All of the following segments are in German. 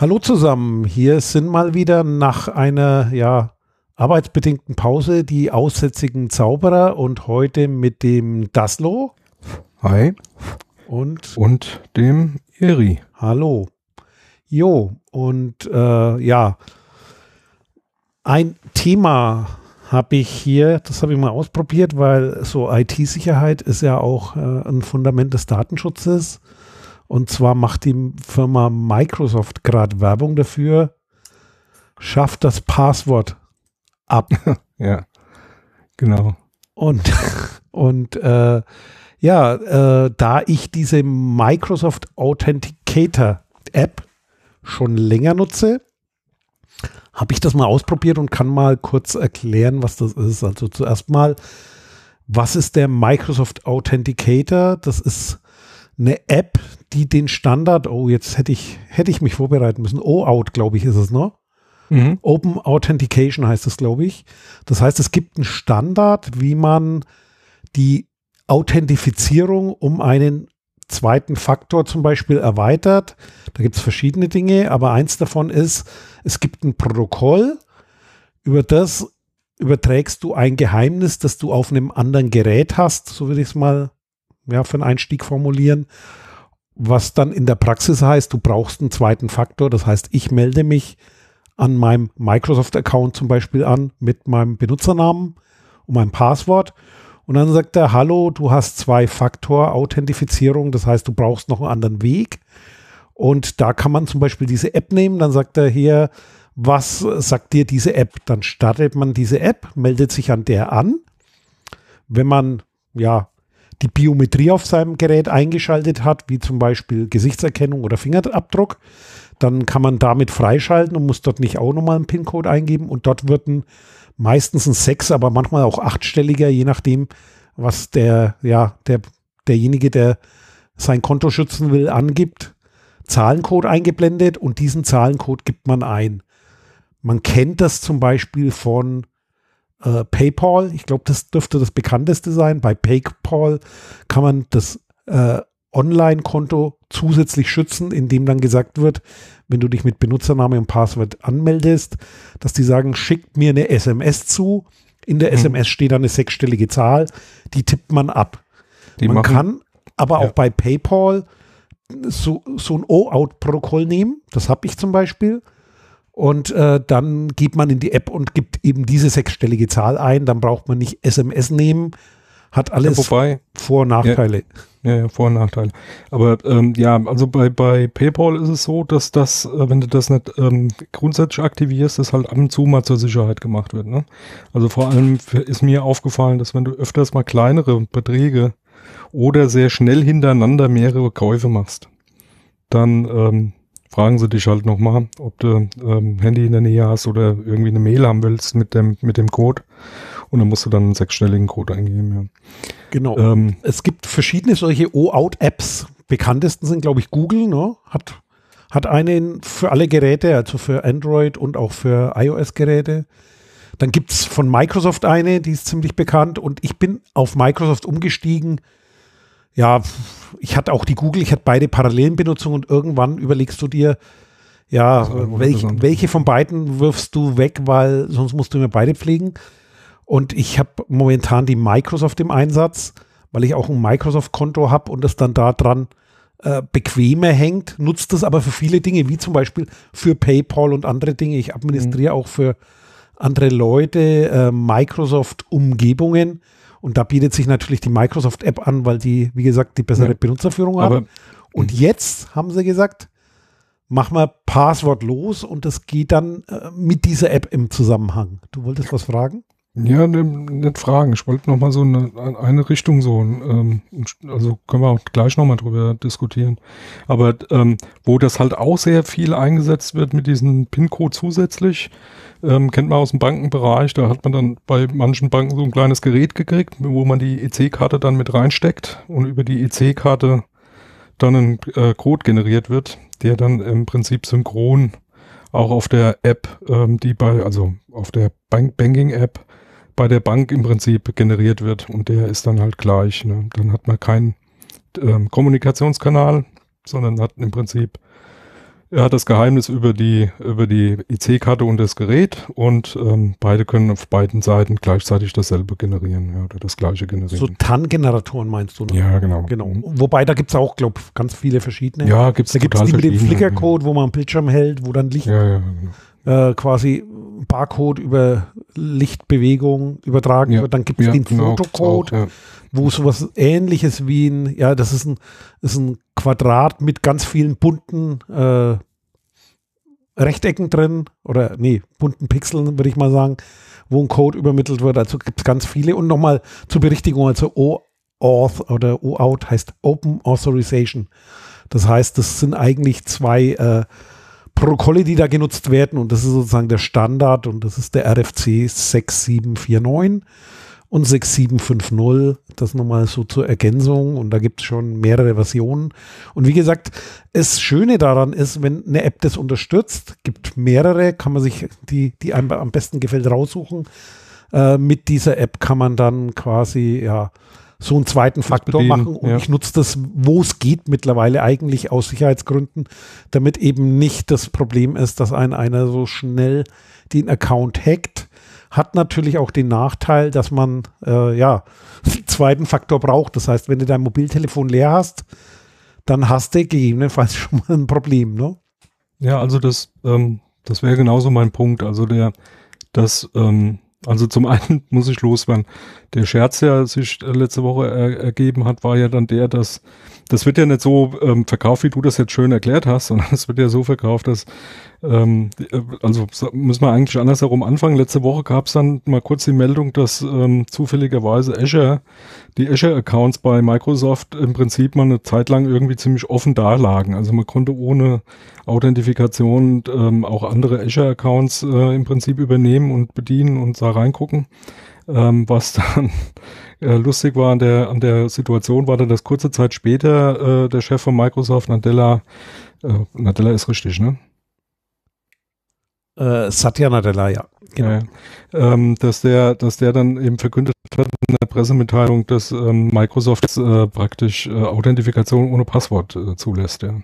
Hallo zusammen, hier sind mal wieder nach einer ja, arbeitsbedingten Pause die aussätzigen Zauberer und heute mit dem Daslo. Hi. Und, und dem Eri. Hallo. Jo, und äh, ja, ein Thema habe ich hier, das habe ich mal ausprobiert, weil so IT-Sicherheit ist ja auch äh, ein Fundament des Datenschutzes. Und zwar macht die Firma Microsoft gerade Werbung dafür, schafft das Passwort ab. ja, genau. Und, und äh, ja, äh, da ich diese Microsoft Authenticator App schon länger nutze, habe ich das mal ausprobiert und kann mal kurz erklären, was das ist. Also zuerst mal, was ist der Microsoft Authenticator? Das ist eine App, die den Standard, oh, jetzt hätte ich, hätte ich mich vorbereiten müssen. OAuth, glaube ich, ist es, ne? Mhm. Open Authentication heißt es, glaube ich. Das heißt, es gibt einen Standard, wie man die Authentifizierung um einen zweiten Faktor zum Beispiel erweitert. Da gibt es verschiedene Dinge, aber eins davon ist, es gibt ein Protokoll, über das überträgst du ein Geheimnis, das du auf einem anderen Gerät hast, so würde ich es mal ja, für einen Einstieg formulieren. Was dann in der Praxis heißt, du brauchst einen zweiten Faktor. Das heißt, ich melde mich an meinem Microsoft-Account zum Beispiel an mit meinem Benutzernamen und meinem Passwort. Und dann sagt er, hallo, du hast Zwei-Faktor-Authentifizierung. Das heißt, du brauchst noch einen anderen Weg. Und da kann man zum Beispiel diese App nehmen. Dann sagt er hier, was sagt dir diese App? Dann startet man diese App, meldet sich an der an. Wenn man ja die Biometrie auf seinem Gerät eingeschaltet hat, wie zum Beispiel Gesichtserkennung oder Fingerabdruck, dann kann man damit freischalten und muss dort nicht auch nochmal einen PIN-Code eingeben und dort wird ein, meistens ein sechs, aber manchmal auch achtstelliger, je nachdem, was der, ja, der, derjenige, der sein Konto schützen will, angibt, Zahlencode eingeblendet und diesen Zahlencode gibt man ein. Man kennt das zum Beispiel von äh, PayPal. Ich glaube, das dürfte das bekannteste sein. Bei PayPal kann man das äh, Online-Konto zusätzlich schützen, indem dann gesagt wird, wenn du dich mit Benutzername und Passwort anmeldest, dass die sagen, schickt mir eine SMS zu. In der mhm. SMS steht dann eine sechsstellige Zahl, die tippt man ab. Die man machen, kann aber ja. auch bei PayPal so, so ein O-Out-Protokoll nehmen. Das habe ich zum Beispiel. Und äh, dann geht man in die App und gibt eben diese sechsstellige Zahl ein. Dann braucht man nicht SMS nehmen. Hat alles ja, wobei, Vor- und Nachteile. Ja, ja, Vor- und Nachteile. Aber ähm, ja, also bei, bei PayPal ist es so, dass das, äh, wenn du das nicht ähm, grundsätzlich aktivierst, das halt ab und zu mal zur Sicherheit gemacht wird. Ne? Also vor allem ist mir aufgefallen, dass wenn du öfters mal kleinere Beträge oder sehr schnell hintereinander mehrere Käufe machst, dann ähm, fragen sie dich halt nochmal, ob du ähm, Handy in der Nähe hast oder irgendwie eine Mail haben willst mit dem, mit dem Code. Und dann musst du dann einen sechsstelligen Code eingeben, ja. Genau. Ähm, es gibt verschiedene solche O-Out-Apps. Bekanntesten sind, glaube ich, Google, ne? Hat, hat einen für alle Geräte, also für Android und auch für iOS-Geräte. Dann gibt es von Microsoft eine, die ist ziemlich bekannt. Und ich bin auf Microsoft umgestiegen, ja, ich hatte auch die Google, ich hatte beide parallelen Benutzungen und irgendwann überlegst du dir, ja, welch, welche von beiden wirfst du weg, weil sonst musst du mir beide pflegen. Und ich habe momentan die Microsoft im Einsatz, weil ich auch ein Microsoft-Konto habe und es dann da dran äh, bequemer hängt, nutzt das aber für viele Dinge, wie zum Beispiel für PayPal und andere Dinge. Ich administriere mhm. auch für andere Leute äh, Microsoft-Umgebungen und da bietet sich natürlich die Microsoft-App an, weil die, wie gesagt, die bessere ja. Benutzerführung haben. Und jetzt haben sie gesagt, mach mal Passwort los und das geht dann äh, mit dieser App im Zusammenhang. Du wolltest was fragen? Ja, ne, nicht fragen. Ich wollte noch mal so eine, eine Richtung so, ähm, also können wir auch gleich noch mal drüber diskutieren. Aber ähm, wo das halt auch sehr viel eingesetzt wird mit diesem PIN-Code zusätzlich, ähm, kennt man aus dem Bankenbereich, da hat man dann bei manchen Banken so ein kleines Gerät gekriegt, wo man die EC-Karte dann mit reinsteckt und über die EC-Karte dann ein äh, Code generiert wird, der dann im Prinzip synchron auch auf der App, ähm, die bei, also auf der Bank Banking-App bei der Bank im Prinzip generiert wird und der ist dann halt gleich. Ne? Dann hat man keinen ähm, Kommunikationskanal, sondern hat im Prinzip Er hat das Geheimnis über die, über die IC-Karte und das Gerät und ähm, beide können auf beiden Seiten gleichzeitig dasselbe generieren ja, oder das gleiche generieren. So TAN-Generatoren meinst du? Ne? Ja, genau. genau. Wobei da gibt es auch, glaube ich, ganz viele verschiedene. Ja, gibt's da gibt es die mit dem Flickercode, wo man am Bildschirm hält, wo dann Licht ja, ja, genau. äh, quasi Barcode über Lichtbewegung übertragen ja, wird. Dann gibt es den genau, Fotocode, auch, wo sowas ähnliches wie ein, ja, das ist ein, ist ein Quadrat mit ganz vielen bunten äh, Rechtecken drin oder nee, bunten Pixeln, würde ich mal sagen, wo ein Code übermittelt wird. Also gibt es ganz viele. Und nochmal zur Berichtigung, also OAuth oder OAuth heißt Open Authorization. Das heißt, das sind eigentlich zwei äh, Protokolle, die da genutzt werden und das ist sozusagen der Standard und das ist der RFC 6749 und 6750. Das nochmal so zur Ergänzung und da gibt es schon mehrere Versionen. Und wie gesagt, das Schöne daran ist, wenn eine App das unterstützt, gibt mehrere, kann man sich die, die einem am besten gefällt, raussuchen. Äh, mit dieser App kann man dann quasi, ja, so einen zweiten Faktor machen und ja. ich nutze das, wo es geht, mittlerweile eigentlich aus Sicherheitsgründen, damit eben nicht das Problem ist, dass ein einer so schnell den Account hackt hat natürlich auch den Nachteil, dass man äh, ja einen zweiten Faktor braucht. Das heißt, wenn du dein Mobiltelefon leer hast, dann hast du gegebenenfalls schon mal ein Problem, ne? Ja, also das, ähm, das wäre genauso mein Punkt. Also der, das, ähm, also zum einen muss ich loswerden. Der Scherz, der sich letzte Woche er, ergeben hat, war ja dann der, dass das wird ja nicht so ähm, verkauft, wie du das jetzt schön erklärt hast, sondern es wird ja so verkauft, dass ähm, äh, also müssen wir eigentlich andersherum anfangen. Letzte Woche gab es dann mal kurz die Meldung, dass ähm, zufälligerweise Azure, die Azure-Accounts bei Microsoft im Prinzip mal eine Zeit lang irgendwie ziemlich offen dalagen. Also man konnte ohne Authentifikation ähm, auch andere Azure-Accounts äh, im Prinzip übernehmen und bedienen und da reingucken. Ähm, was dann äh, lustig war an der, an der Situation, war dann, dass kurze Zeit später äh, der Chef von Microsoft, Nadella, äh, Nadella ist richtig, ne? Äh, Satya Nadella, ja. Genau. Ja, ähm, dass der, dass der dann eben verkündet hat in der Pressemitteilung, dass ähm, Microsoft äh, praktisch äh, Authentifikation ohne Passwort äh, zulässt. Ja.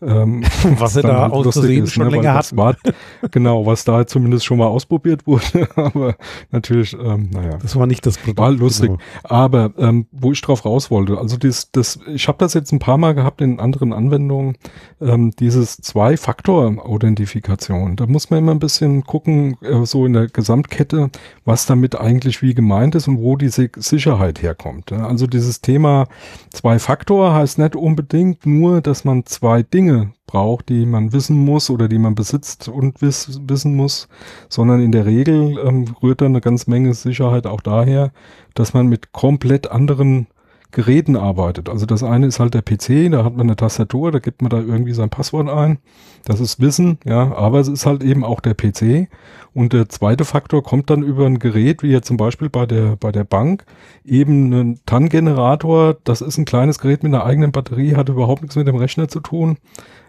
Ähm, was er da halt aus Versehen schon ne, länger hat. War, genau, was da zumindest schon mal ausprobiert wurde, aber natürlich, ähm, naja. Das war nicht das Produkt. War lustig. Genau. Aber ähm, wo ich drauf raus wollte, also das, das, ich habe das jetzt ein paar Mal gehabt in anderen Anwendungen, ähm, dieses Zwei-Faktor-Authentifikation. Da muss man immer ein bisschen gucken, äh, so in der Gesamtkette, was damit eigentlich wie gemeint ist und wo diese Sicherheit herkommt. Also dieses Thema Zwei-Faktor heißt nicht unbedingt nur, dass man zwei Dinge braucht, die man wissen muss oder die man besitzt und wiss, wissen muss, sondern in der Regel ähm, rührt dann eine ganze Menge Sicherheit auch daher, dass man mit komplett anderen Geräten arbeitet. Also das eine ist halt der PC, da hat man eine Tastatur, da gibt man da irgendwie sein Passwort ein. Das ist Wissen, ja, aber es ist halt eben auch der PC. Und der zweite Faktor kommt dann über ein Gerät, wie jetzt zum Beispiel bei der, bei der Bank, eben ein TAN-Generator. Das ist ein kleines Gerät mit einer eigenen Batterie, hat überhaupt nichts mit dem Rechner zu tun.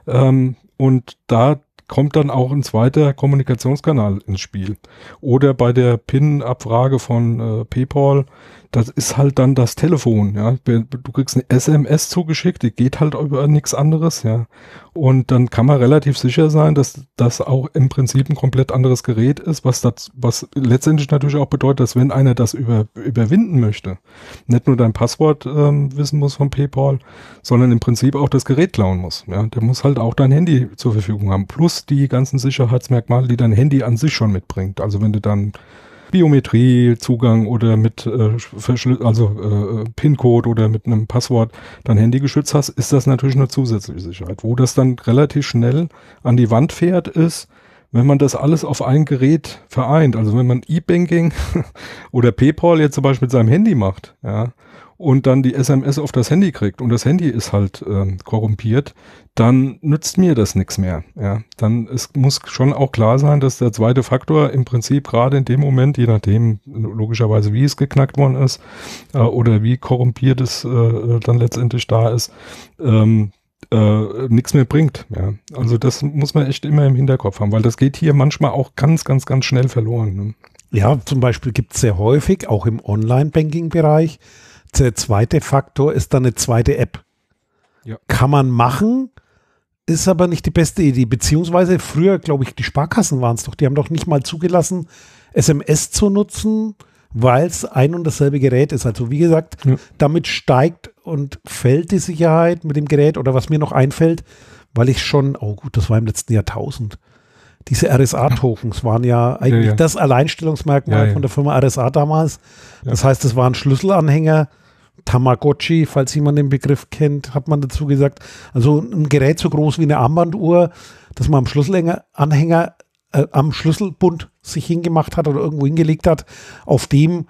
Ähm, und da kommt dann auch ein zweiter Kommunikationskanal ins Spiel. Oder bei der PIN-Abfrage von äh, PayPal das ist halt dann das Telefon, ja. Du kriegst eine SMS zugeschickt, die geht halt über nichts anderes, ja. Und dann kann man relativ sicher sein, dass das auch im Prinzip ein komplett anderes Gerät ist, was das, was letztendlich natürlich auch bedeutet, dass wenn einer das über, überwinden möchte, nicht nur dein Passwort ähm, wissen muss von PayPal, sondern im Prinzip auch das Gerät klauen muss, ja. Der muss halt auch dein Handy zur Verfügung haben, plus die ganzen Sicherheitsmerkmale, die dein Handy an sich schon mitbringt. Also wenn du dann Biometrie-Zugang oder mit äh, also äh, PIN-Code oder mit einem Passwort dein Handy geschützt hast, ist das natürlich eine zusätzliche Sicherheit. Wo das dann relativ schnell an die Wand fährt, ist, wenn man das alles auf ein Gerät vereint, also wenn man E-Banking oder PayPal jetzt zum Beispiel mit seinem Handy macht, ja, und dann die SMS auf das Handy kriegt und das Handy ist halt ähm, korrumpiert, dann nützt mir das nichts mehr. Ja, dann es muss schon auch klar sein, dass der zweite Faktor im Prinzip gerade in dem Moment, je nachdem logischerweise wie es geknackt worden ist äh, oder wie korrumpiert es äh, dann letztendlich da ist, ähm, äh, nichts mehr bringt. Ja. Also das muss man echt immer im Hinterkopf haben, weil das geht hier manchmal auch ganz, ganz, ganz schnell verloren. Ne? Ja, zum Beispiel gibt es sehr häufig, auch im Online-Banking-Bereich, der zweite Faktor ist dann eine zweite App. Ja. Kann man machen, ist aber nicht die beste Idee. Beziehungsweise früher, glaube ich, die Sparkassen waren es doch. Die haben doch nicht mal zugelassen, SMS zu nutzen, weil es ein und dasselbe Gerät ist. Also wie gesagt, ja. damit steigt und fällt die Sicherheit mit dem Gerät. Oder was mir noch einfällt, weil ich schon, oh gut, das war im letzten Jahrtausend. Diese RSA-Tokens waren ja eigentlich ja, das Alleinstellungsmerkmal von der Firma RSA damals. Das heißt, es waren Schlüsselanhänger, Tamagotchi, falls jemand den Begriff kennt, hat man dazu gesagt. Also ein Gerät so groß wie eine Armbanduhr, das man am Schlüsselanhänger, äh, am Schlüsselbund sich hingemacht hat oder irgendwo hingelegt hat, auf dem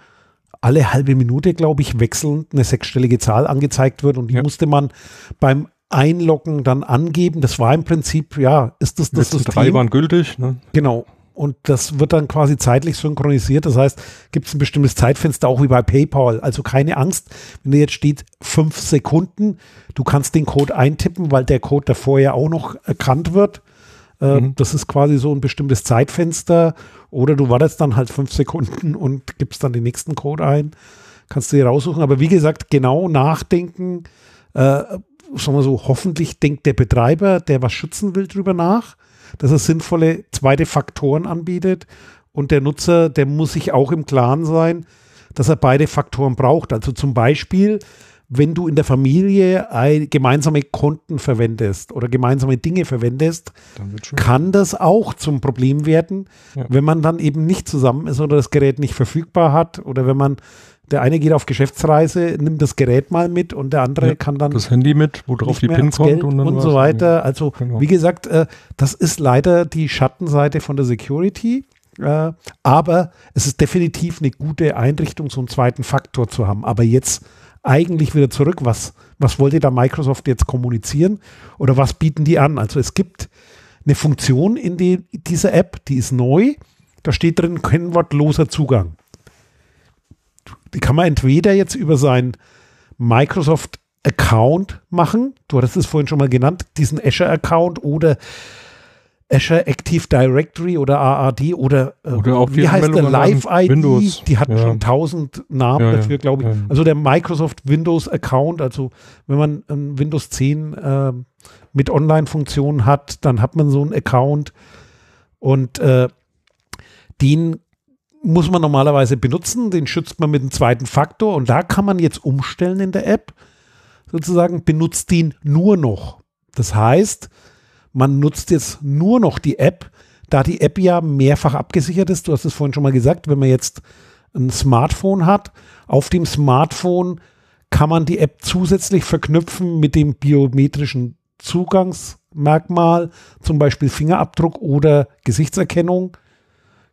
alle halbe Minute, glaube ich, wechselnd eine sechsstellige Zahl angezeigt wird und die ja. musste man beim Einloggen dann angeben. Das war im Prinzip, ja, ist das das System? Drei waren gültig. Ne? Genau und das wird dann quasi zeitlich synchronisiert. Das heißt, gibt es ein bestimmtes Zeitfenster, auch wie bei PayPal. Also keine Angst, wenn da jetzt steht fünf Sekunden, du kannst den Code eintippen, weil der Code davor ja auch noch erkannt wird. Äh, mhm. Das ist quasi so ein bestimmtes Zeitfenster. Oder du wartest dann halt fünf Sekunden und gibst dann den nächsten Code ein. Kannst du dir raussuchen. Aber wie gesagt, genau nachdenken. Äh, sagen wir so, hoffentlich denkt der Betreiber, der was schützen will, drüber nach dass er sinnvolle zweite Faktoren anbietet. Und der Nutzer, der muss sich auch im Klaren sein, dass er beide Faktoren braucht. Also zum Beispiel, wenn du in der Familie gemeinsame Konten verwendest oder gemeinsame Dinge verwendest, kann das auch zum Problem werden, ja. wenn man dann eben nicht zusammen ist oder das Gerät nicht verfügbar hat oder wenn man der eine geht auf Geschäftsreise, nimmt das Gerät mal mit und der andere ja, kann dann das Handy mit, wo drauf die PIN kommt und, und so weiter. Also genau. wie gesagt, äh, das ist leider die Schattenseite von der Security. Äh, aber es ist definitiv eine gute Einrichtung, so einen zweiten Faktor zu haben. Aber jetzt eigentlich wieder zurück, was, was wollte da Microsoft jetzt kommunizieren oder was bieten die an? Also es gibt eine Funktion in die, dieser App, die ist neu. Da steht drin kennwortloser Zugang die kann man entweder jetzt über seinen Microsoft Account machen. Du hattest es vorhin schon mal genannt, diesen Azure Account oder Azure Active Directory oder AAD oder, äh, oder auch wie heißt der Live ID? Windows. Die hat ja. schon tausend Namen ja, dafür, glaube ich. Ja. Also der Microsoft Windows Account, also wenn man ein Windows 10 äh, mit Online-Funktionen hat, dann hat man so einen Account und äh, den muss man normalerweise benutzen. Den schützt man mit einem zweiten Faktor und da kann man jetzt umstellen in der App. Sozusagen benutzt den nur noch. Das heißt, man nutzt jetzt nur noch die App, da die App ja mehrfach abgesichert ist. Du hast es vorhin schon mal gesagt, wenn man jetzt ein Smartphone hat, auf dem Smartphone kann man die App zusätzlich verknüpfen mit dem biometrischen Zugangsmerkmal, zum Beispiel Fingerabdruck oder Gesichtserkennung.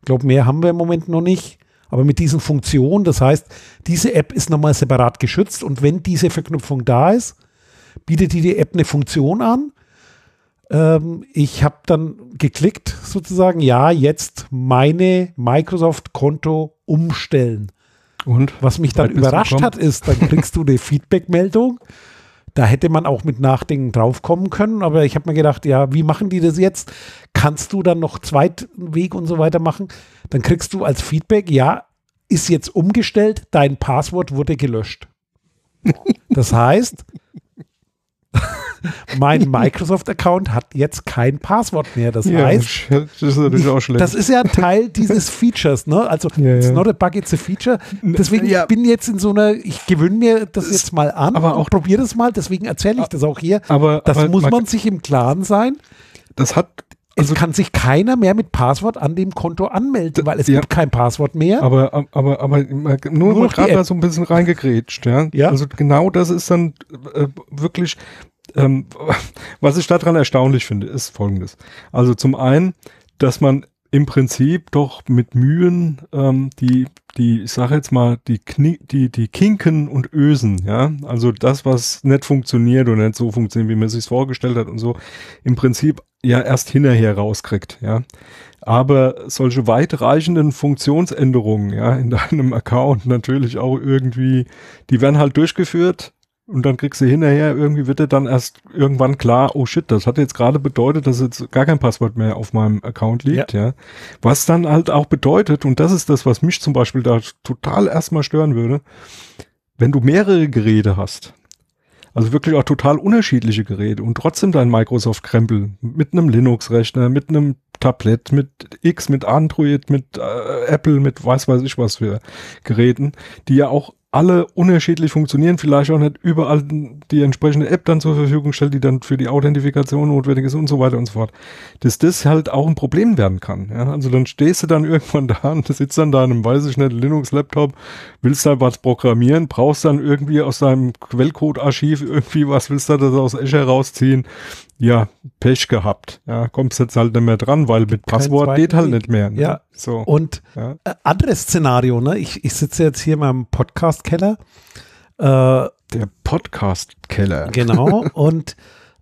Ich glaube, mehr haben wir im Moment noch nicht. Aber mit diesen Funktionen, das heißt, diese App ist nochmal separat geschützt und wenn diese Verknüpfung da ist, bietet die, die App eine Funktion an. Ähm, ich habe dann geklickt, sozusagen, ja, jetzt meine Microsoft-Konto umstellen. Und? Was mich dann überrascht hat, ist, dann kriegst du eine Feedback-Meldung da hätte man auch mit Nachdenken draufkommen können, aber ich habe mir gedacht, ja, wie machen die das jetzt? Kannst du dann noch Zweitweg und so weiter machen? Dann kriegst du als Feedback, ja, ist jetzt umgestellt, dein Passwort wurde gelöscht. Das heißt, mein Microsoft-Account hat jetzt kein Passwort mehr. Das ja, heißt, das ist natürlich auch schlecht. Das ist ja Teil dieses Features, ne? Also, ja, it's not a bug, it's a feature. Deswegen ja. bin jetzt in so einer, ich gewöhne mir das jetzt mal an aber auch probiere das mal, deswegen erzähle ich das auch hier. Aber, das aber muss man sich im Klaren sein. Das hat also es kann sich keiner mehr mit Passwort an dem Konto anmelden, weil es ja, gibt kein Passwort mehr. Aber, aber, aber nur, nur gerade da so ein bisschen reingegrätscht, ja? ja. Also genau das ist dann äh, wirklich, ähm, was ich daran erstaunlich finde, ist folgendes. Also zum einen, dass man im Prinzip doch mit Mühen ähm, die, die, ich sage jetzt mal, die, Knie, die, die Kinken und Ösen, ja, also das, was nicht funktioniert oder nicht so funktioniert, wie man sich vorgestellt hat und so, im Prinzip ja erst hinterher rauskriegt, ja. Aber solche weitreichenden Funktionsänderungen, ja, in deinem Account natürlich auch irgendwie, die werden halt durchgeführt und dann kriegst du hinterher, irgendwie wird dir dann erst irgendwann klar, oh shit, das hat jetzt gerade bedeutet, dass jetzt gar kein Passwort mehr auf meinem Account liegt, ja. ja. Was dann halt auch bedeutet, und das ist das, was mich zum Beispiel da total erstmal stören würde, wenn du mehrere Geräte hast, Also wirklich auch total unterschiedliche Geräte und trotzdem dein Microsoft-Krempel mit einem Linux-Rechner, mit einem Tablet, mit X, mit Android, mit äh, Apple, mit weiß weiß ich was für Geräten, die ja auch alle unterschiedlich funktionieren, vielleicht auch nicht überall die entsprechende App dann zur Verfügung stellt, die dann für die Authentifikation notwendig ist und so weiter und so fort. Dass das halt auch ein Problem werden kann. Ja? Also dann stehst du dann irgendwann da und sitzt dann da in einem, weiß ich nicht, Linux-Laptop, willst da was programmieren, brauchst dann irgendwie aus deinem Quellcode-Archiv irgendwie was, willst du das aus Azure rausziehen, ja, Pech gehabt. Ja, kommst jetzt halt nicht mehr dran, weil mit Passwort geht halt nicht mehr. Ne? Ja. So. Und ja. Äh, anderes Szenario, ne? Ich, ich sitze jetzt hier in meinem Podcast-Keller. Äh, Der Podcast-Keller. Genau. und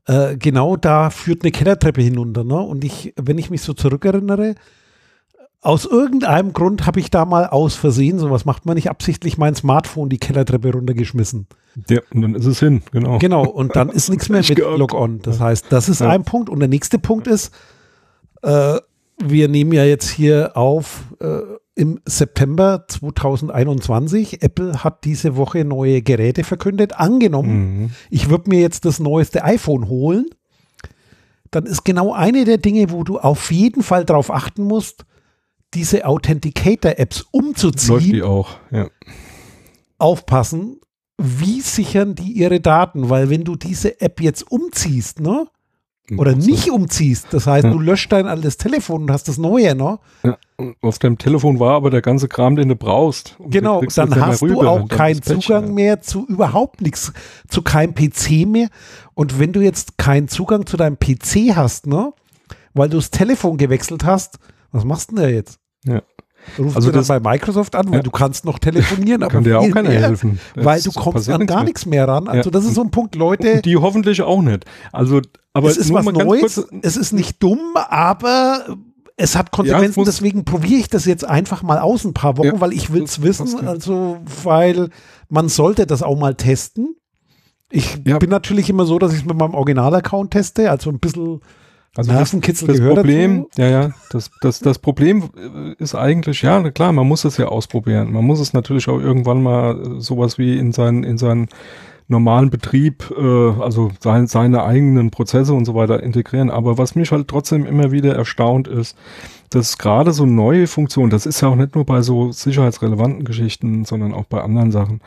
äh, genau da führt eine Kellertreppe hinunter, ne? Und ich, wenn ich mich so zurückerinnere, aus irgendeinem Grund habe ich da mal aus Versehen, sowas macht man nicht absichtlich, mein Smartphone die Kellertreppe runtergeschmissen. Ja, und dann ist es hin, genau. Genau, und dann ist nichts mehr mit Log-On. Das heißt, das ist ja. ein Punkt. Und der nächste Punkt ist, äh, wir nehmen ja jetzt hier auf äh, im September 2021. Apple hat diese Woche neue Geräte verkündet. Angenommen, mhm. ich würde mir jetzt das neueste iPhone holen, dann ist genau eine der Dinge, wo du auf jeden Fall darauf achten musst, diese Authenticator-Apps umzuziehen. Läuft die auch, ja. Aufpassen, wie sichern die ihre Daten? Weil wenn du diese App jetzt umziehst, ne? Oder nicht umziehst, das heißt, ja. du löscht dein altes Telefon und hast das neue, ne? Ja, auf deinem Telefon war aber der ganze Kram, den du brauchst. Genau, dann hast du auch keinen Zugang mehr zu überhaupt nichts, zu keinem PC mehr. Und wenn du jetzt keinen Zugang zu deinem PC hast, ne? Weil du das Telefon gewechselt hast, was machst du denn da jetzt? Ja. Rufst also du das bei Microsoft an, weil ja. du kannst noch telefonieren, aber kann dir auch keiner mehr, helfen. weil du kommst an gar nichts mehr ran. Also ja. das ist so ein Punkt, Leute. Die hoffentlich auch nicht. Also, aber es ist was Neues. Es ist nicht dumm, aber es hat Konsequenzen. Ja, deswegen probiere ich das jetzt einfach mal aus ein paar Wochen, weil ich will es wissen. Also, weil man sollte das auch mal testen. Ich bin natürlich immer so, dass ich es mit meinem Original-Account teste, also ein bisschen also Nervenkitzel das, das gehört Problem, dazu. ja, ja, das, das, das Problem ist eigentlich, ja, klar, man muss es ja ausprobieren. Man muss es natürlich auch irgendwann mal sowas wie in seinen, in seinen normalen Betrieb, äh, also sein, seine eigenen Prozesse und so weiter integrieren. Aber was mich halt trotzdem immer wieder erstaunt ist, dass gerade so neue Funktionen, das ist ja auch nicht nur bei so sicherheitsrelevanten Geschichten, sondern auch bei anderen Sachen,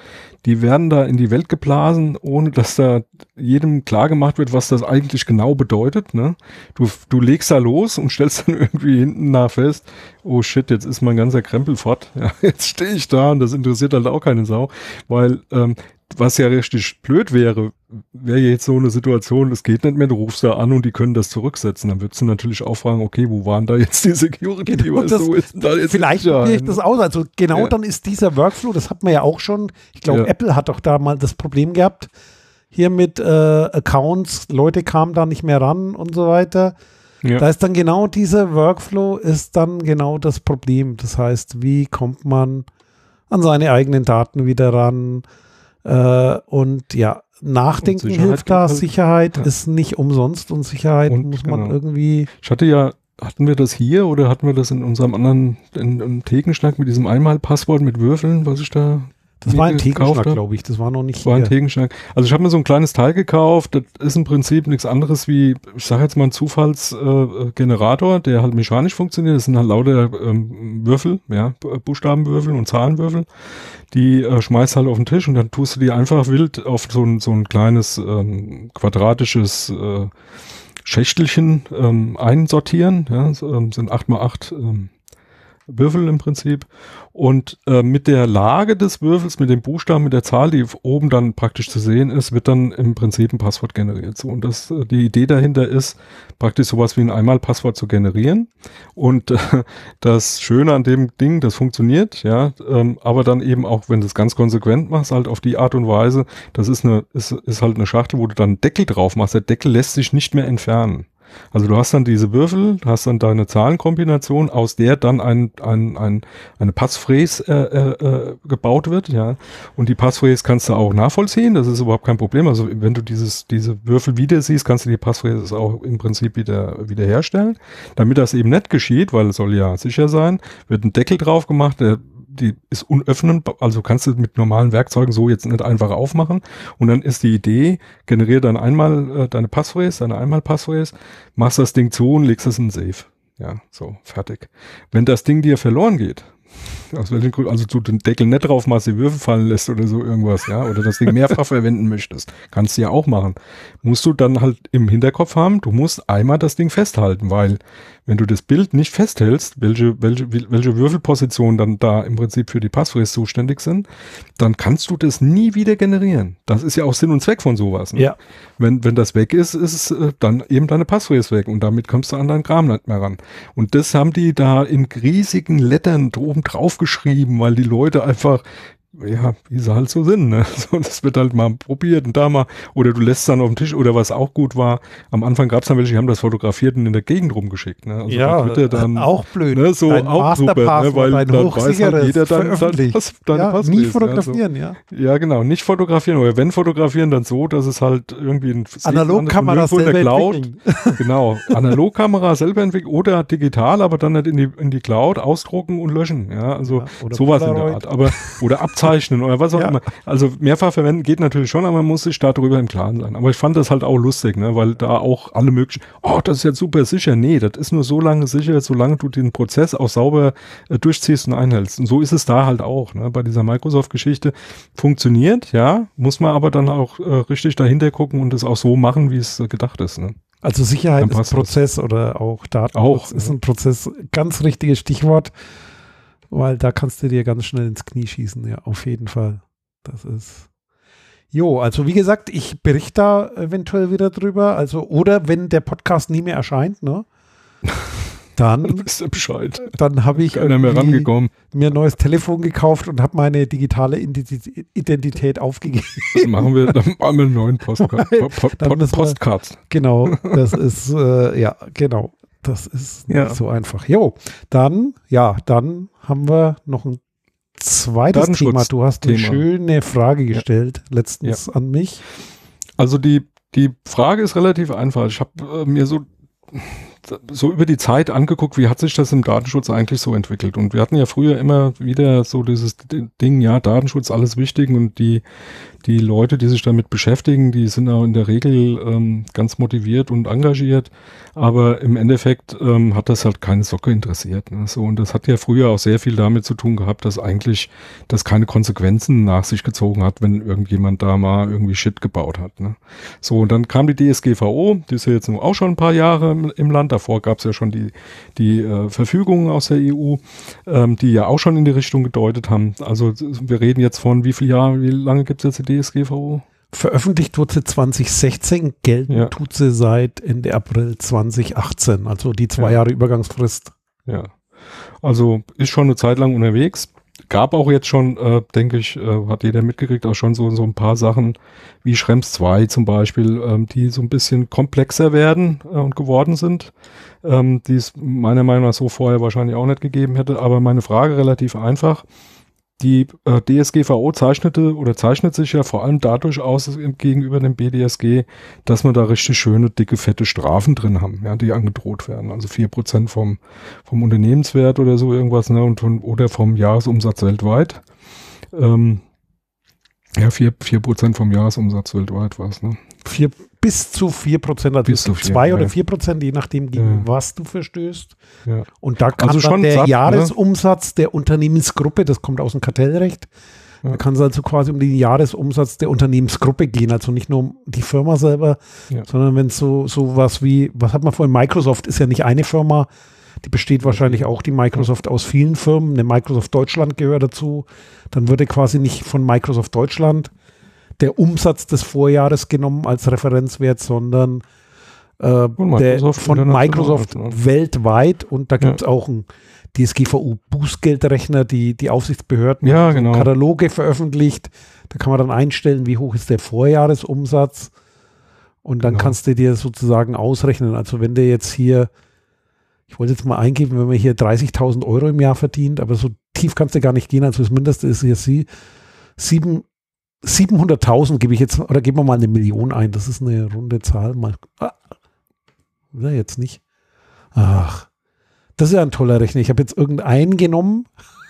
die werden da in die Welt geblasen, ohne dass da jedem klar gemacht wird, was das eigentlich genau bedeutet. Ne? Du, du legst da los und stellst dann irgendwie hinten nach fest, oh shit, jetzt ist mein ganzer Krempel fort. Ja, jetzt stehe ich da und das interessiert halt auch keine Sau, weil ähm, was ja richtig blöd wäre, wäre jetzt so eine Situation, es geht nicht mehr, du rufst da an und die können das zurücksetzen. Dann würdest du natürlich auch fragen, okay, wo waren da jetzt die Security? Genau, das, so ist da jetzt vielleicht probiere ich das aus. Also genau ja. dann ist dieser Workflow, das hat man ja auch schon, ich glaube, ja. Apple hat doch da mal das Problem gehabt, hier mit äh, Accounts, Leute kamen da nicht mehr ran und so weiter. Ja. Da ist dann genau dieser Workflow, ist dann genau das Problem. Das heißt, wie kommt man an seine eigenen Daten wieder ran? Äh, und ja, Nachdenken hilft da. Sicherheit ja. ist nicht umsonst und Sicherheit und, muss man genau. irgendwie. Ich hatte ja, hatten wir das hier oder hatten wir das in unserem anderen in, in Thekenschnack mit diesem Einmalpasswort mit Würfeln, was ich da das war ein Tegenschlag, glaube ich. Das war noch nicht. Das war ein Tegenschlag. Also ich habe mir so ein kleines Teil gekauft. Das ist im Prinzip nichts anderes wie, ich sage jetzt mal, ein Zufallsgenerator, äh, der halt mechanisch funktioniert. Das sind halt lauter ähm, Würfel, ja, Buchstabenwürfel und Zahlenwürfel. Die äh, schmeißt halt auf den Tisch und dann tust du die einfach wild auf so ein, so ein kleines ähm, quadratisches äh, Schächtelchen ähm, einsortieren. Ja, so, ähm, sind acht mal acht ähm, Würfel im Prinzip. Und äh, mit der Lage des Würfels, mit dem Buchstaben, mit der Zahl, die oben dann praktisch zu sehen ist, wird dann im Prinzip ein Passwort generiert. So, und das, äh, die Idee dahinter ist, praktisch sowas wie ein Einmalpasswort zu generieren. Und äh, das Schöne an dem Ding, das funktioniert, ja, ähm, aber dann eben auch, wenn du es ganz konsequent machst, halt auf die Art und Weise, das ist eine, ist, ist halt eine Schachtel, wo du dann einen Deckel drauf machst. Der Deckel lässt sich nicht mehr entfernen. Also du hast dann diese Würfel, du hast dann deine Zahlenkombination, aus der dann ein, ein, ein, eine Passphrase äh, äh, gebaut wird, ja. Und die Passphrase kannst du auch nachvollziehen, das ist überhaupt kein Problem. Also wenn du dieses, diese Würfel wieder siehst, kannst du die Passphrase auch im Prinzip wieder, wieder herstellen. Damit das eben nicht geschieht, weil es soll ja sicher sein, wird ein Deckel drauf gemacht, der die ist unöffnend, also kannst du mit normalen Werkzeugen so jetzt nicht einfach aufmachen. Und dann ist die Idee, generier dann einmal äh, deine Passphrase, deine Einmal-Passphrase, machst das Ding zu und legst es in den Safe. Ja, so, fertig. Wenn das Ding dir verloren geht, aus welchen Gründen, also du den Deckel nicht drauf machst, die Würfel fallen lässt oder so irgendwas, ja, oder das Ding mehrfach verwenden möchtest, kannst du ja auch machen. Musst du dann halt im Hinterkopf haben, du musst einmal das Ding festhalten, weil wenn du das Bild nicht festhältst, welche, welche, welche Würfelpositionen dann da im Prinzip für die Passphrase zuständig sind, dann kannst du das nie wieder generieren. Das ist ja auch Sinn und Zweck von sowas. Ne? Ja. Wenn, wenn das weg ist, ist es äh, dann eben deine Passphrase weg und damit kommst du an deinen Kram nicht mehr ran. Und das haben die da in riesigen Lettern oben drauf geschrieben, weil die Leute einfach ja, wie sie halt so sind, ne? So, das wird halt mal probiert und da mal, oder du lässt es dann auf dem Tisch, oder was auch gut war, am Anfang gab es dann welche, die haben das fotografiert und in der Gegend rumgeschickt, ne? Also ja, dann, auch blöd. Ne? So dein auch super, ne? weil dann weiß halt jeder dann, dann was deine ja, Pass Nie fotografieren, ja, so. ja. Ja, genau, nicht fotografieren, oder wenn fotografieren, dann so, dass es halt irgendwie ein Analogkamera selber in der Cloud, genau, Analogkamera selber entwickeln oder digital, aber dann nicht in die, in die Cloud ausdrucken und löschen, ja, also ja, sowas Polaroid. in der Art, aber, oder abzeichnen zeichnen oder was auch ja. immer. Also mehrfach verwenden geht natürlich schon, aber man muss sich darüber im Klaren sein. Aber ich fand das halt auch lustig, ne, weil da auch alle möglichen, oh, das ist jetzt super sicher. Nee, das ist nur so lange sicher, solange du den Prozess auch sauber äh, durchziehst und einhältst. Und so ist es da halt auch, ne, bei dieser Microsoft-Geschichte. Funktioniert, ja, muss man aber dann auch äh, richtig dahinter gucken und es auch so machen, wie es äh, gedacht ist, ne. Also Sicherheit ist ein Prozess oder auch Datenschutz ist ein Prozess, ganz richtiges Stichwort. Weil da kannst du dir ganz schnell ins Knie schießen, ja, auf jeden Fall. Das ist. Jo, also wie gesagt, ich berichte da eventuell wieder drüber. Also, oder wenn der Podcast nie mehr erscheint, ne? Dann, dann habe ich mir, ein neues Telefon gekauft und habe meine digitale Identität aufgegeben. Das machen wir, dann machen wir einen neuen Postcard. Postcards. Genau, das ist, äh, ja, genau. Das ist ja. nicht so einfach. Jo, dann, ja, dann haben wir noch ein zweites Thema. Du hast eine schöne Frage gestellt ja. letztens ja. an mich. Also die, die Frage ist relativ einfach. Ich habe äh, mir so so über die Zeit angeguckt, wie hat sich das im Datenschutz eigentlich so entwickelt? Und wir hatten ja früher immer wieder so dieses Ding, ja, Datenschutz, alles wichtig und die, die Leute, die sich damit beschäftigen, die sind auch in der Regel ähm, ganz motiviert und engagiert, aber im Endeffekt ähm, hat das halt keine Socke interessiert. Ne? So, und das hat ja früher auch sehr viel damit zu tun gehabt, dass eigentlich das keine Konsequenzen nach sich gezogen hat, wenn irgendjemand da mal irgendwie Shit gebaut hat. Ne? So, und dann kam die DSGVO, die ist ja jetzt nur auch schon ein paar Jahre im, im Land, davor gab es ja schon die, die äh, Verfügungen aus der EU, ähm, die ja auch schon in die Richtung gedeutet haben. Also wir reden jetzt von wie viel Jahren, wie lange gibt es jetzt die DSGVO? Veröffentlicht wurde sie 2016, gelten ja. tut sie seit Ende April 2018, also die zwei ja. Jahre Übergangsfrist. Ja, also ist schon eine Zeit lang unterwegs gab auch jetzt schon, äh, denke ich, äh, hat jeder mitgekriegt, auch schon so, so ein paar Sachen wie Schrems 2 zum Beispiel, ähm, die so ein bisschen komplexer werden äh, und geworden sind, ähm, die es meiner Meinung nach so vorher wahrscheinlich auch nicht gegeben hätte. Aber meine Frage relativ einfach. Die äh, DSGVO zeichnete oder zeichnet sich ja vor allem dadurch aus gegenüber dem BDSG, dass man da richtig schöne, dicke, fette Strafen drin haben, ja, die angedroht werden. Also vier Prozent vom, vom Unternehmenswert oder so irgendwas, ne, und von, oder vom Jahresumsatz weltweit. Ähm, ja, vier vier Prozent vom Jahresumsatz weltweit war es, ne? Bis zu 4 Prozent, also bis zu zwei oder vier Prozent, je nachdem, gegen ja. was du verstößt. Ja. Und da kann also dann der sagt, ne? Jahresumsatz ne? der Unternehmensgruppe, das kommt aus dem Kartellrecht, ja. da kann es also quasi um den Jahresumsatz der Unternehmensgruppe gehen, also nicht nur um die Firma selber, sondern wenn es so, so was wie, was hat man vorhin, Microsoft ist ja nicht eine Firma, die besteht wahrscheinlich auch die Microsoft aus vielen Firmen. Eine Microsoft Deutschland gehört dazu. Dann würde quasi nicht von Microsoft Deutschland der Umsatz des Vorjahres genommen als Referenzwert, sondern äh, der, von Microsoft weltweit. Und da gibt es ja. auch einen DSGVO-Bußgeldrechner, die die Aufsichtsbehörden ja, genau. Kataloge veröffentlicht. Da kann man dann einstellen, wie hoch ist der Vorjahresumsatz. Und dann genau. kannst du dir sozusagen ausrechnen. Also wenn der jetzt hier, ich wollte jetzt mal eingeben, wenn man hier 30.000 Euro im Jahr verdient, aber so tief kannst du gar nicht gehen. Also das Mindeste ist hier sie, sieben 700.000 gebe ich jetzt, oder geben wir mal eine Million ein. Das ist eine runde Zahl. Mal, ah, na, jetzt nicht. Ach, das ist ja ein toller Rechner. Ich habe jetzt irgendeinen genommen.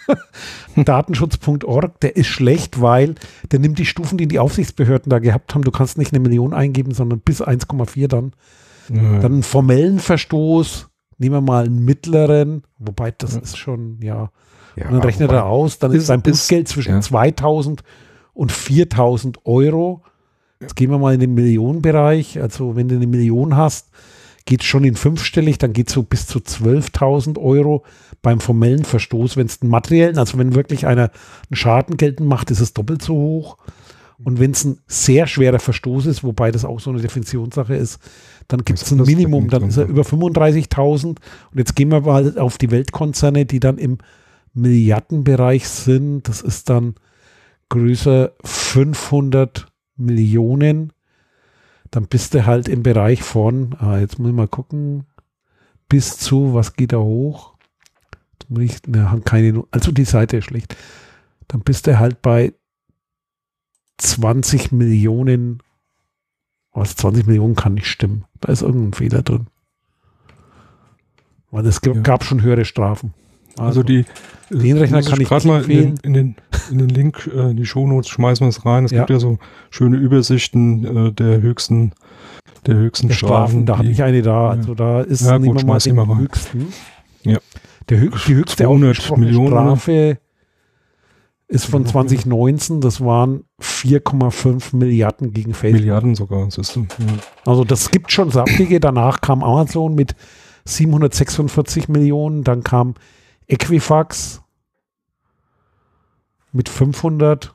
Datenschutz.org, der ist schlecht, weil der nimmt die Stufen, die die Aufsichtsbehörden da gehabt haben. Du kannst nicht eine Million eingeben, sondern bis 1,4 dann. Ja. Dann einen formellen Verstoß, nehmen wir mal einen mittleren, wobei das ja. ist schon, ja. ja und dann rechnet er aus, dann ist, sein Bußgeld zwischen ja. 2000 und 4000 Euro. Jetzt gehen wir mal in den Millionenbereich. Also wenn du eine Million hast, geht es schon in fünfstellig, dann geht es so bis zu 12.000 Euro beim formellen Verstoß. Wenn es einen materiellen, also wenn wirklich einer einen Schaden geltend macht, ist es doppelt so hoch. Und wenn es ein sehr schwerer Verstoß ist, wobei das auch so eine Definitionssache ist, dann gibt es ein Minimum, dann ist er über 35.000. Und jetzt gehen wir mal auf die Weltkonzerne, die dann im Milliardenbereich sind. Das ist dann größer 500 Millionen. Dann bist du halt im Bereich von, ah, jetzt muss ich mal gucken, bis zu, was geht da hoch? Nicht, ne, keine, also die Seite ist schlecht. Dann bist du halt bei 20 Millionen. Was 20 Millionen kann nicht stimmen. Da ist irgendein Fehler drin. Weil es ja. gab schon höhere Strafen. Also, also die den Rechner kann ich gerade mal in den, in den, in den Link, äh, in die Shownotes schmeißen wir es rein. Es ja. gibt ja so schöne Übersichten äh, der höchsten der höchsten der Strafen. Strafen. Da habe ich eine da. Also da ist ja, gut, mal den höchsten. Ja. Der höch, die höchste 200 Millionen Strafe ist von 2019, das waren 4,5 Milliarden gegen Facebook. Milliarden sogar, siehst du. Ja. Also das gibt schon saftige. Danach kam Amazon mit 746 Millionen, dann kam Equifax mit 500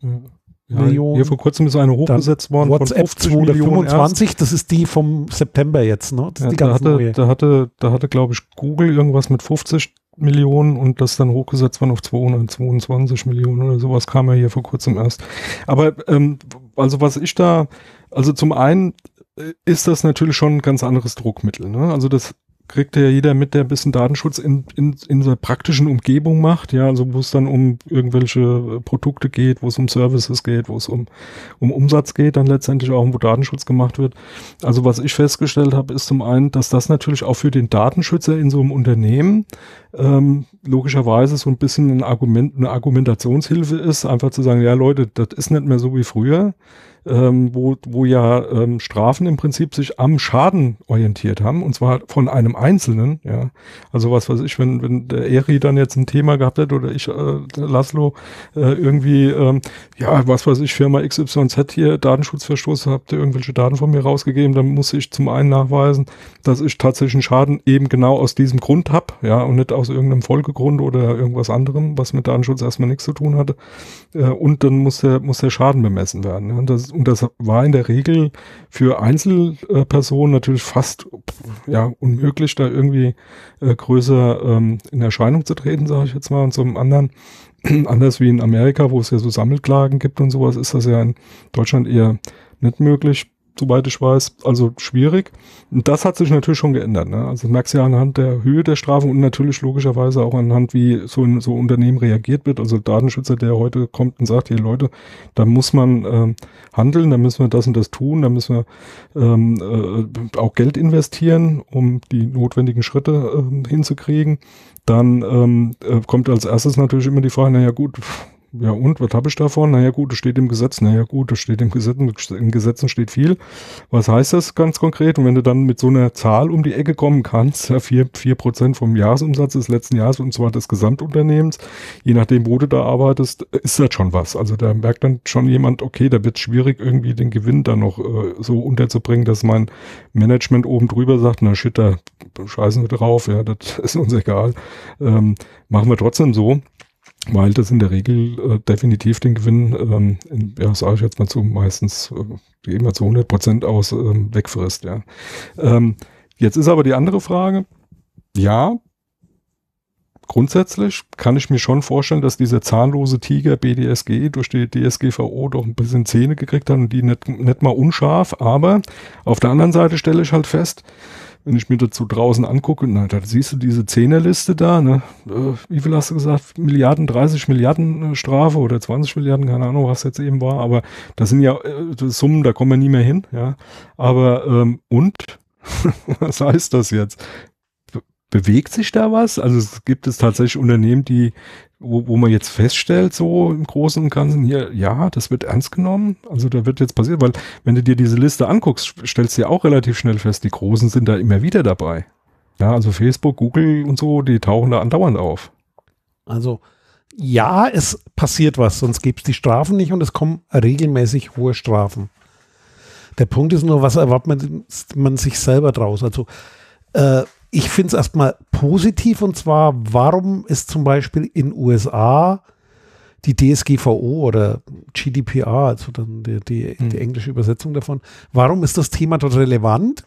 ja. Millionen. Hier vor kurzem ist eine hochgesetzt worden. WhatsApp 225, das ist die vom September jetzt, ne? Das ist ja, die ganz da hatte, neue. Da hatte, da hatte, glaube ich, Google irgendwas mit 50 Millionen und das dann hochgesetzt worden auf 222 Millionen oder sowas kam ja hier vor kurzem erst. Aber ähm, also was ich da, also zum einen äh, ist das natürlich schon ein ganz anderes Druckmittel. Ne? Also das kriegt ja jeder mit, der ein bisschen Datenschutz in, in, in der praktischen Umgebung macht, ja, also wo es dann um irgendwelche äh, Produkte geht, wo es um Services geht, wo es um, um Umsatz geht, dann letztendlich auch, wo Datenschutz gemacht wird. Also was ich festgestellt habe, ist zum einen, dass das natürlich auch für den Datenschützer in so einem Unternehmen ähm, logischerweise so ein bisschen ein Argument, eine Argumentationshilfe ist, einfach zu sagen, ja Leute, das ist nicht mehr so wie früher ähm, wo, wo ja ähm, Strafen im Prinzip sich am Schaden orientiert haben, und zwar von einem Einzelnen, ja. Also was weiß ich, wenn, wenn der Eri dann jetzt ein Thema gehabt hätte oder ich, äh, Laszlo, äh, irgendwie, ähm, ja, was weiß ich, Firma XYZ hier, Datenschutzverstoß, habt ihr irgendwelche Daten von mir rausgegeben, dann muss ich zum einen nachweisen, dass ich tatsächlich einen Schaden eben genau aus diesem Grund hab, ja, und nicht aus irgendeinem Folgegrund oder irgendwas anderem, was mit Datenschutz erstmal nichts zu tun hatte. Äh, und dann muss der, muss der Schaden bemessen werden. Ja. Das, und das war in der Regel für Einzelpersonen natürlich fast ja, unmöglich, da irgendwie äh, größer ähm, in Erscheinung zu treten, sage ich jetzt mal. Und zum anderen, anders wie in Amerika, wo es ja so Sammelklagen gibt und sowas, ist das ja in Deutschland eher nicht möglich soweit ich weiß, also schwierig. Und das hat sich natürlich schon geändert. Ne? Also merkst du ja anhand der Höhe der Strafen und natürlich logischerweise auch anhand, wie so ein so Unternehmen reagiert wird. Also Datenschützer, der heute kommt und sagt, hier Leute, da muss man ähm, handeln, da müssen wir das und das tun, da müssen wir ähm, äh, auch Geld investieren, um die notwendigen Schritte äh, hinzukriegen. Dann ähm, äh, kommt als erstes natürlich immer die Frage, naja gut, ja und, was habe ich davon? Naja gut, das steht im Gesetz. Naja gut, das steht im Gesetz, in Gesetzen steht viel. Was heißt das ganz konkret? Und wenn du dann mit so einer Zahl um die Ecke kommen kannst, ja, vier vier Prozent vom Jahresumsatz des letzten Jahres und zwar des Gesamtunternehmens, je nachdem, wo du da arbeitest, ist das schon was. Also da merkt dann schon jemand, okay, da wird schwierig, irgendwie den Gewinn da noch äh, so unterzubringen, dass mein Management oben drüber sagt, na shit, da scheißen wir drauf, ja, das ist uns egal. Ähm, machen wir trotzdem so weil das in der Regel äh, definitiv den Gewinn, ähm, in, ja, sage ich jetzt mal zu, meistens äh, immer zu 100 Prozent aus ähm, wegfrisst. Ja. Ähm, jetzt ist aber die andere Frage, ja, grundsätzlich kann ich mir schon vorstellen, dass dieser zahnlose Tiger BDSG durch die DSGVO doch ein bisschen Zähne gekriegt hat und die nicht, nicht mal unscharf, aber auf der anderen Seite stelle ich halt fest, wenn ich mir dazu draußen angucke, na, da siehst du diese Zehnerliste da, ne? Äh, wie viel hast du gesagt? Milliarden, 30 Milliarden äh, Strafe oder 20 Milliarden, keine Ahnung, was jetzt eben war, aber das sind ja äh, Summen, da kommen wir nie mehr hin, ja. Aber ähm, und was heißt das jetzt? Bewegt sich da was? Also es gibt es tatsächlich Unternehmen, die, wo, wo man jetzt feststellt, so im Großen und Ganzen hier, ja, das wird ernst genommen. Also da wird jetzt passiert, weil wenn du dir diese Liste anguckst, stellst du ja auch relativ schnell fest, die Großen sind da immer wieder dabei. Ja, also Facebook, Google und so, die tauchen da andauernd auf. Also ja, es passiert was, sonst gäbe es die Strafen nicht und es kommen regelmäßig hohe Strafen. Der Punkt ist nur, was erwartet man, man sich selber draus? Also äh, ich finde es erstmal positiv und zwar, warum ist zum Beispiel in USA die DSGVO oder GDPR, also dann die, die, hm. die englische Übersetzung davon, warum ist das Thema dort relevant?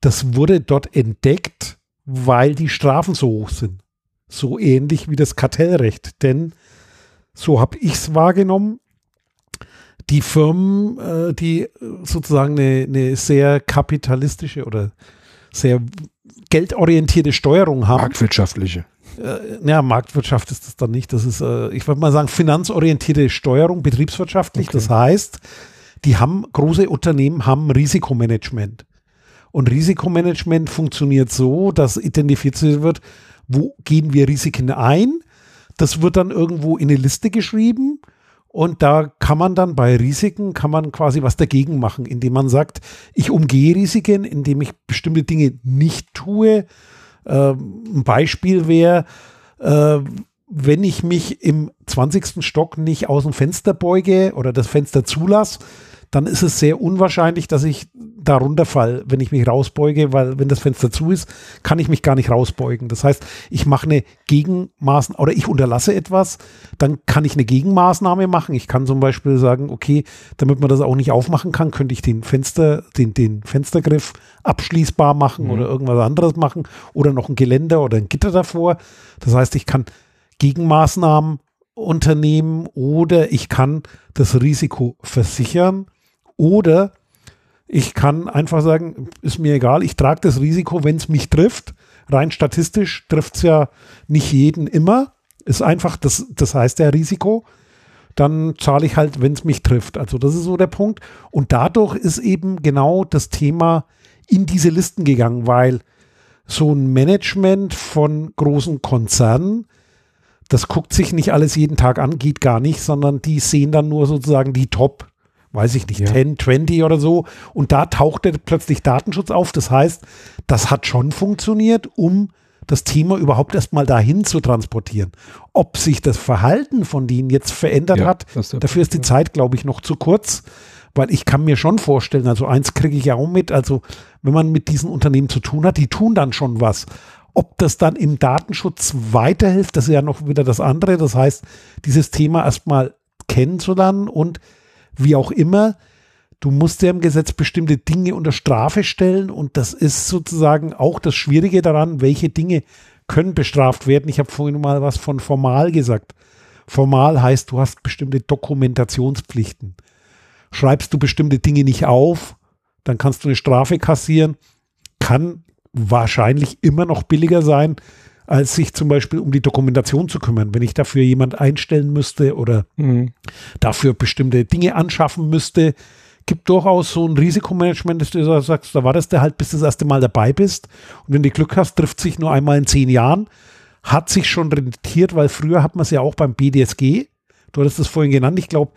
Das wurde dort entdeckt, weil die Strafen so hoch sind. So ähnlich wie das Kartellrecht. Denn so habe ich es wahrgenommen. Die Firmen, äh, die sozusagen eine, eine sehr kapitalistische oder sehr geldorientierte Steuerung haben. Marktwirtschaftliche. Äh, ja, Marktwirtschaft ist das dann nicht. Das ist, äh, ich würde mal sagen, finanzorientierte Steuerung, betriebswirtschaftlich. Okay. Das heißt, die haben, große Unternehmen haben Risikomanagement. Und Risikomanagement funktioniert so, dass identifiziert wird, wo gehen wir Risiken ein. Das wird dann irgendwo in eine Liste geschrieben und da kann man dann bei Risiken, kann man quasi was dagegen machen, indem man sagt, ich umgehe Risiken, indem ich bestimmte Dinge nicht tue. Ähm, ein Beispiel wäre, äh, wenn ich mich im 20. Stock nicht aus dem Fenster beuge oder das Fenster zulasse, dann ist es sehr unwahrscheinlich, dass ich darunter fall, wenn ich mich rausbeuge, weil wenn das Fenster zu ist, kann ich mich gar nicht rausbeugen. Das heißt, ich mache eine Gegenmaßnahme oder ich unterlasse etwas, dann kann ich eine Gegenmaßnahme machen. Ich kann zum Beispiel sagen, okay, damit man das auch nicht aufmachen kann, könnte ich den Fenster, den, den Fenstergriff abschließbar machen mhm. oder irgendwas anderes machen oder noch ein Geländer oder ein Gitter davor. Das heißt, ich kann Gegenmaßnahmen unternehmen oder ich kann das Risiko versichern oder ich kann einfach sagen, ist mir egal, ich trage das Risiko, wenn es mich trifft. Rein statistisch trifft es ja nicht jeden immer. Ist einfach, das, das heißt ja Risiko. Dann zahle ich halt, wenn es mich trifft. Also das ist so der Punkt. Und dadurch ist eben genau das Thema in diese Listen gegangen, weil so ein Management von großen Konzernen, das guckt sich nicht alles jeden Tag an, geht gar nicht, sondern die sehen dann nur sozusagen die Top weiß ich nicht, ja. 10, 20 oder so. Und da tauchte plötzlich Datenschutz auf. Das heißt, das hat schon funktioniert, um das Thema überhaupt erstmal dahin zu transportieren. Ob sich das Verhalten von denen jetzt verändert ja, hat, ist dafür ist die Zeit, glaube ich, noch zu kurz. Weil ich kann mir schon vorstellen, also eins kriege ich ja auch mit, also wenn man mit diesen Unternehmen zu tun hat, die tun dann schon was. Ob das dann im Datenschutz weiterhilft, das ist ja noch wieder das andere. Das heißt, dieses Thema erstmal kennenzulernen und wie auch immer, du musst ja im Gesetz bestimmte Dinge unter Strafe stellen und das ist sozusagen auch das Schwierige daran, welche Dinge können bestraft werden. Ich habe vorhin mal was von formal gesagt. Formal heißt, du hast bestimmte Dokumentationspflichten. Schreibst du bestimmte Dinge nicht auf, dann kannst du eine Strafe kassieren. Kann wahrscheinlich immer noch billiger sein, als sich zum Beispiel um die Dokumentation zu kümmern. Wenn ich dafür jemand einstellen müsste oder mhm. dafür bestimmte Dinge anschaffen müsste, gibt durchaus so ein Risikomanagement, dass du sagst, da wartest du halt, bis du das erste Mal dabei bist. Und wenn du Glück hast, trifft sich nur einmal in zehn Jahren. Hat sich schon rentiert, weil früher hat man es ja auch beim BDSG, du hattest es vorhin genannt, ich glaube,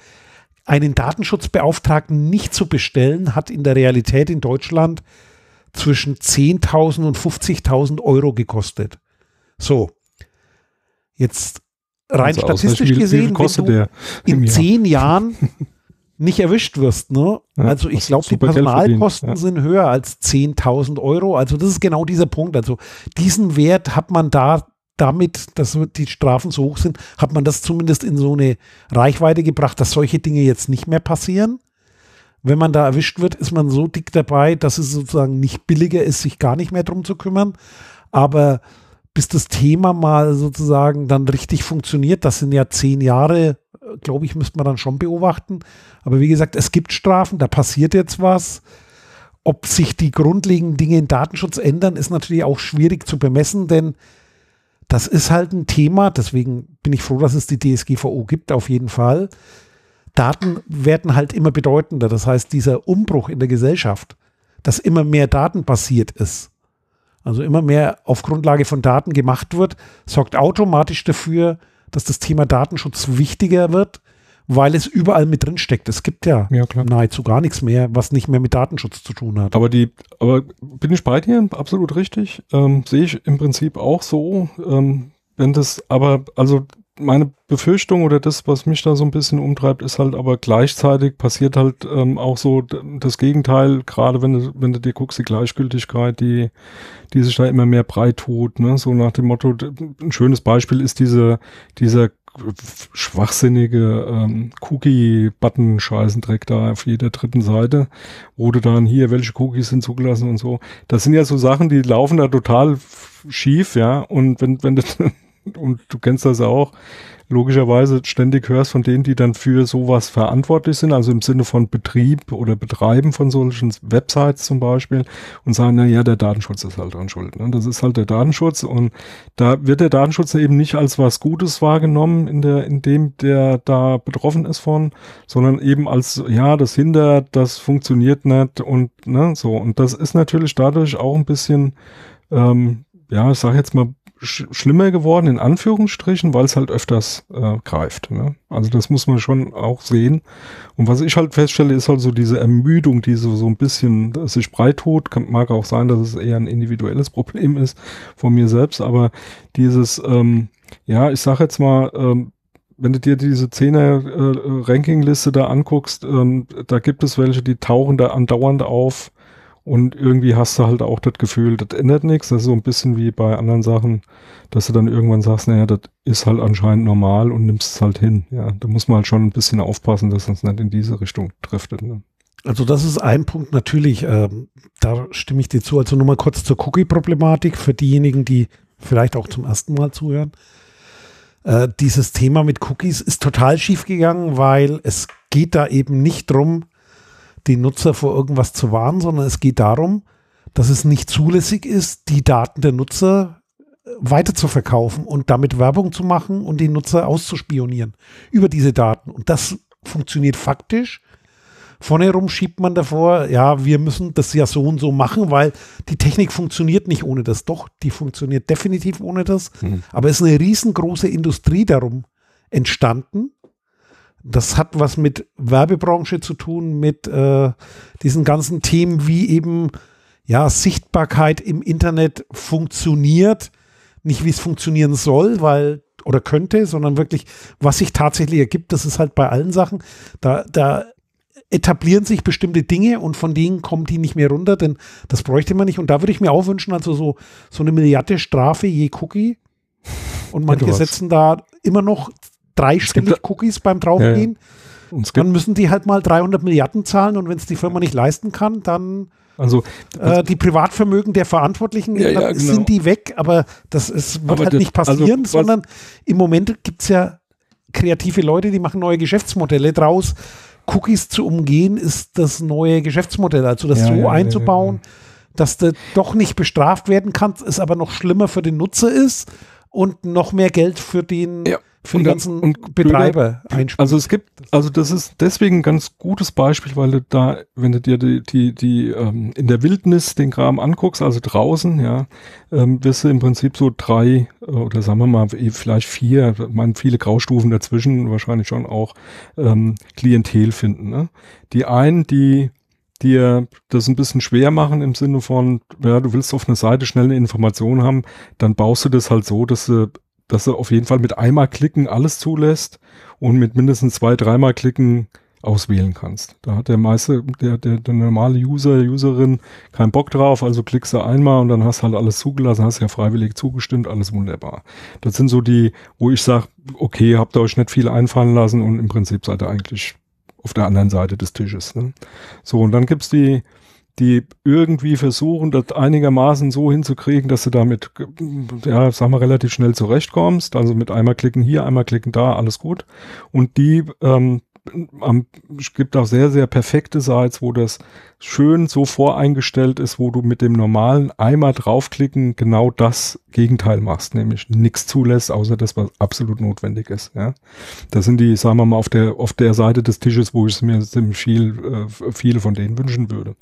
einen Datenschutzbeauftragten nicht zu bestellen, hat in der Realität in Deutschland zwischen 10.000 und 50.000 Euro gekostet. So. Jetzt rein also statistisch gesehen, wie wenn du in zehn Jahren nicht erwischt wirst. Ne? Ja, also ich glaube, die Personalkosten ja. sind höher als 10.000 Euro. Also das ist genau dieser Punkt. Also diesen Wert hat man da damit, dass die Strafen so hoch sind, hat man das zumindest in so eine Reichweite gebracht, dass solche Dinge jetzt nicht mehr passieren. Wenn man da erwischt wird, ist man so dick dabei, dass es sozusagen nicht billiger ist, sich gar nicht mehr drum zu kümmern. Aber bis das Thema mal sozusagen dann richtig funktioniert. Das sind ja zehn Jahre, glaube ich, müsste man dann schon beobachten. Aber wie gesagt, es gibt Strafen, da passiert jetzt was. Ob sich die grundlegenden Dinge im Datenschutz ändern, ist natürlich auch schwierig zu bemessen, denn das ist halt ein Thema. Deswegen bin ich froh, dass es die DSGVO gibt, auf jeden Fall. Daten werden halt immer bedeutender. Das heißt, dieser Umbruch in der Gesellschaft, dass immer mehr Daten basiert ist, also immer mehr auf Grundlage von Daten gemacht wird, sorgt automatisch dafür, dass das Thema Datenschutz wichtiger wird, weil es überall mit drin steckt. Es gibt ja, Ja, klar. nahezu gar nichts mehr, was nicht mehr mit Datenschutz zu tun hat. Aber die, aber bin ich bei dir, absolut richtig. Ähm, Sehe ich im Prinzip auch so. Ähm, wenn das, aber also meine Befürchtung oder das, was mich da so ein bisschen umtreibt, ist halt aber gleichzeitig passiert halt ähm, auch so das Gegenteil, gerade wenn du, wenn du dir guckst, die Gleichgültigkeit, die, die sich da immer mehr breit tut, ne? so nach dem Motto, ein schönes Beispiel ist diese, dieser schwachsinnige ähm, Cookie-Button-Scheißendreck da auf jeder dritten Seite, wo du dann hier, welche Cookies sind zugelassen und so. Das sind ja so Sachen, die laufen da total schief, ja. Und wenn, wenn du, und du kennst das auch, logischerweise ständig hörst von denen, die dann für sowas verantwortlich sind, also im Sinne von Betrieb oder Betreiben von solchen Websites zum Beispiel und sagen, na ja, der Datenschutz ist halt dran schuld. Ne? Das ist halt der Datenschutz und da wird der Datenschutz eben nicht als was Gutes wahrgenommen, in der, in dem der da betroffen ist von, sondern eben als, ja, das hindert, das funktioniert nicht und ne, so. Und das ist natürlich dadurch auch ein bisschen, ähm, ja, ich sag jetzt mal, sch schlimmer geworden, in Anführungsstrichen, weil es halt öfters äh, greift. Ne? Also das muss man schon auch sehen. Und was ich halt feststelle, ist halt so diese Ermüdung, die so, so ein bisschen sich breit tut. Mag auch sein, dass es eher ein individuelles Problem ist von mir selbst, aber dieses, ähm, ja, ich sag jetzt mal, ähm, wenn du dir diese Zehner-Ranking-Liste da anguckst, ähm, da gibt es welche, die tauchen da andauernd auf und irgendwie hast du halt auch das Gefühl, das ändert nichts. Das ist so ein bisschen wie bei anderen Sachen, dass du dann irgendwann sagst, naja, das ist halt anscheinend normal und nimmst es halt hin. Ja, da muss man halt schon ein bisschen aufpassen, dass uns nicht in diese Richtung driftet. Ne? Also das ist ein Punkt natürlich, ähm, da stimme ich dir zu. Also nur mal kurz zur Cookie-Problematik für diejenigen, die vielleicht auch zum ersten Mal zuhören. Äh, dieses Thema mit Cookies ist total schief gegangen, weil es geht da eben nicht drum, den Nutzer vor irgendwas zu warnen, sondern es geht darum, dass es nicht zulässig ist, die Daten der Nutzer äh, weiter zu verkaufen und damit Werbung zu machen und den Nutzer auszuspionieren über diese Daten. Und das funktioniert faktisch. Vorne herum schiebt man davor, ja, wir müssen das ja so und so machen, weil die Technik funktioniert nicht ohne das. Doch, die funktioniert definitiv ohne das. Mhm. Aber es ist eine riesengroße Industrie darum entstanden. Das hat was mit Werbebranche zu tun, mit äh, diesen ganzen Themen wie eben ja Sichtbarkeit im Internet funktioniert, nicht wie es funktionieren soll, weil oder könnte, sondern wirklich, was sich tatsächlich ergibt, das ist halt bei allen Sachen, da, da etablieren sich bestimmte Dinge und von denen kommen die nicht mehr runter, denn das bräuchte man nicht. Und da würde ich mir auch wünschen, also so, so eine Milliarde Strafe je Cookie. Und manche setzen da immer noch dreistellig Cookies beim Draufgehen. Es Dann müssen die halt mal 300 Milliarden zahlen und wenn es die Firma nicht leisten kann, dann also, äh, die Privatvermögen der Verantwortlichen Ja, ja, genau. sind die weg, aber das ist, wird Aber halt das- nicht passieren, also, sondern im Moment gibt es ja kreative Leute, die machen neue Geschäftsmodelle draus. Cookies zu umgehen ist das neue Geschäftsmodell, also das Ja, so ja, ja, einzubauen, dass du doch nicht bestraft werden kannst, es aber noch schlimmer für den Nutzer ist und noch mehr Geld für den Für und ganzen und Betreiber einspielt. Also es gibt, also das ist deswegen ein ganz gutes Beispiel, weil du da, wenn du dir die, die, die ähm, in der Wildnis den Kram anguckst, also draußen, ja, ähm, wirst du im Prinzip so drei äh, oder sagen wir mal eh vielleicht vier, meine viele Graustufen dazwischen, wahrscheinlich schon auch ähm, Klientel finden. Ne? Die einen, die dir das ein bisschen schwer machen im Sinne von, ja, du willst auf einer Seite schnell eine Information haben, dann baust du das halt so, dass du dass er auf jeden Fall mit einmal klicken alles zulässt und mit mindestens zwei, dreimal klicken auswählen kannst. Da hat der meiste, der, der, der normale User, Userin keinen Bock drauf, also klickst du einmal und dann hast halt alles zugelassen, hast ja freiwillig zugestimmt, alles wunderbar. Das sind so die, wo ich sage, okay, habt ihr euch nicht viel einfallen lassen und im Prinzip seid ihr eigentlich auf der anderen Seite des Tisches. Ne? So, und dann gibt's die, die irgendwie versuchen, das einigermaßen so hinzukriegen, dass du damit, ja, sag mal, relativ schnell zurechtkommst. Also mit einmal klicken hier, einmal klicken da, alles gut. Und die ähm, am, es gibt auch sehr, sehr perfekte Sites, wo das schön so voreingestellt ist, wo du mit dem normalen einmal draufklicken genau das Gegenteil machst, nämlich nichts zulässt, außer das, was absolut notwendig ist. Ja, das sind die, sagen wir mal, auf der auf der Seite des Tisches, wo ich es mir ziemlich viel äh, viele von denen wünschen würde.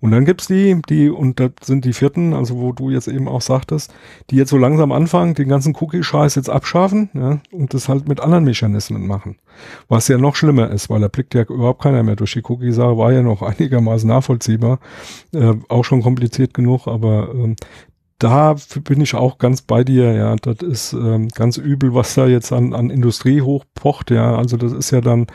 Und dann gibt's die, die und das sind die vierten, also wo du jetzt eben auch sagtest, die jetzt so langsam anfangen, den ganzen Cookie-Scheiß jetzt abschaffen, ja, und das halt mit anderen Mechanismen machen. Was ja noch schlimmer ist, weil da blickt ja überhaupt keiner mehr durch die Cookie-Sache, war ja noch einigermaßen nachvollziehbar, äh, auch schon kompliziert genug, aber ähm, da bin ich auch ganz bei dir, ja, das ist ähm, ganz übel, was da jetzt an, an Industrie hochpocht, ja, also das ist ja dann,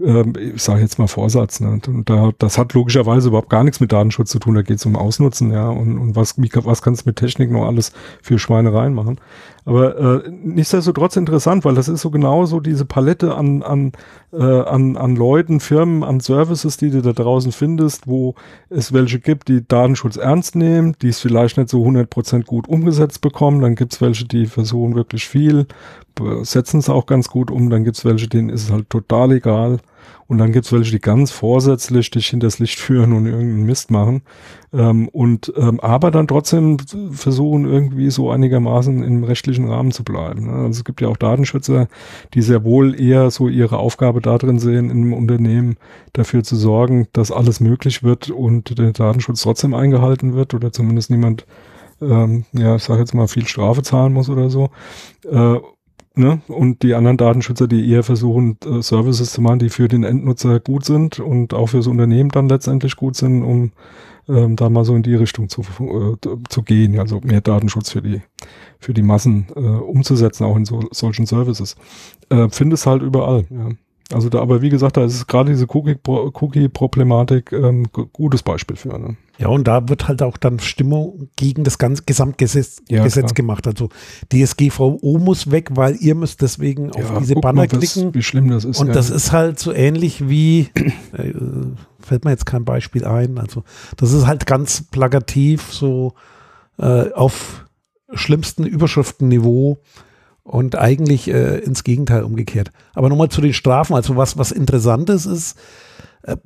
ähm, ich sage jetzt mal Vorsatz, ne, und da, das hat logischerweise überhaupt gar nichts mit Datenschutz zu tun, da geht es um Ausnutzen, ja, und, und was, wie, was kannst du mit Technik noch alles für Schweinereien machen, aber äh, nichtsdestotrotz interessant, weil das ist so genau so diese Palette an, an, äh, an, an Leuten, Firmen, an Services, die du da draußen findest, wo es welche gibt, die Datenschutz ernst nehmen, die es vielleicht nicht so 100% gut umgesetzt bekommen. Dann gibt es welche, die versuchen wirklich viel, setzen es auch ganz gut um. Dann gibt es welche, denen ist es halt total egal. Und dann gibt es welche, die ganz vorsätzlich dich hinters Licht führen und irgendeinen Mist machen. Ähm, und ähm, aber dann trotzdem versuchen, irgendwie so einigermaßen im rechtlichen Rahmen zu bleiben. Ne? Also es gibt ja auch Datenschützer, die sehr wohl eher so ihre Aufgabe darin sehen, im Unternehmen dafür zu sorgen, dass alles möglich wird und der Datenschutz trotzdem eingehalten wird oder zumindest niemand ähm, ja, ich sage jetzt mal, viel Strafe zahlen muss oder so. Äh, Ne? Und die anderen Datenschützer, die eher versuchen, äh, Services zu machen, die für den Endnutzer gut sind und auch fürs Unternehmen dann letztendlich gut sind, um ähm, da mal so in die Richtung zu, äh, zu gehen, also mehr Datenschutz für die, für die Massen äh, umzusetzen, auch in so, solchen Services. Äh, Findest halt überall, ja. Also da, aber wie gesagt, da ist gerade diese Cookie-Problematik ähm, gutes Beispiel für. Ne? Ja, und da wird halt auch dann Stimmung gegen das ganze Gesamtgesetz ja, Gesetz gemacht. Also DSGVO muss weg, weil ihr müsst deswegen ja, auf diese Banner mal, klicken. Wie schlimm das ist. Und ja. das ist halt so ähnlich wie, äh, fällt mir jetzt kein Beispiel ein. Also das ist halt ganz plakativ so äh, auf schlimmsten Überschriftenniveau und eigentlich äh, ins Gegenteil umgekehrt. Aber nochmal zu den Strafen, also was, was Interessantes ist, äh,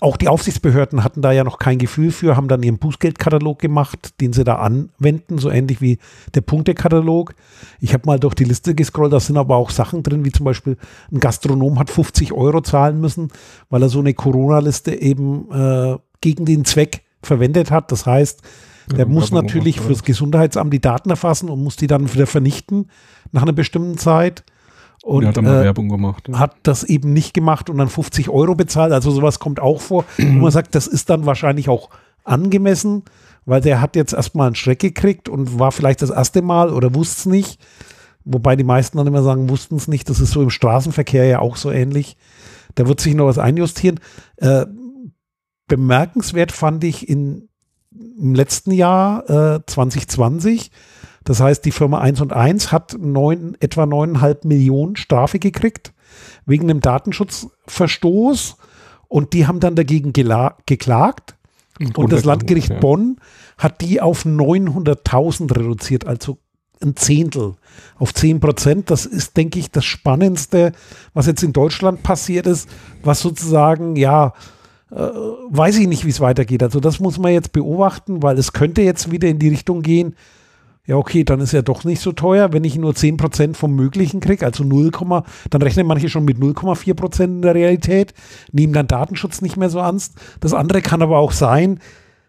auch die Aufsichtsbehörden hatten da ja noch kein Gefühl für, haben dann ihren Bußgeldkatalog gemacht, den sie da anwenden, so ähnlich wie der Punktekatalog. Ich habe mal durch die Liste gescrollt, da sind aber auch Sachen drin, wie zum Beispiel ein Gastronom hat 50 Euro zahlen müssen, weil er so eine Corona-Liste eben äh, gegen den Zweck verwendet hat. Das heißt, der ja, muss natürlich fürs Gesundheitsamt die Daten erfassen und muss die dann wieder vernichten nach einer bestimmten Zeit. Und hat, äh, Werbung gemacht, ja. hat das eben nicht gemacht und dann 50 Euro bezahlt. Also sowas kommt auch vor, wo man sagt, das ist dann wahrscheinlich auch angemessen, weil der hat jetzt erstmal einen Schreck gekriegt und war vielleicht das erste Mal oder wusste es nicht. Wobei die meisten dann immer sagen, wussten es nicht. Das ist so im Straßenverkehr ja auch so ähnlich. Da wird sich noch was einjustieren. Äh, bemerkenswert fand ich in im letzten Jahr äh, 2020. Das heißt, die Firma 1 und 1 hat neun, etwa 9,5 Millionen Strafe gekriegt wegen einem Datenschutzverstoß und die haben dann dagegen geklagt und, und das Landgericht ja. Bonn hat die auf 900.000 reduziert, also ein Zehntel auf 10 Prozent. Das ist, denke ich, das Spannendste, was jetzt in Deutschland passiert ist, was sozusagen, ja, äh, weiß ich nicht, wie es weitergeht. Also das muss man jetzt beobachten, weil es könnte jetzt wieder in die Richtung gehen, ja okay, dann ist ja doch nicht so teuer, wenn ich nur 10% vom Möglichen kriege, also 0, dann rechnen manche schon mit 0,4% in der Realität, nehmen dann Datenschutz nicht mehr so ernst. Das andere kann aber auch sein,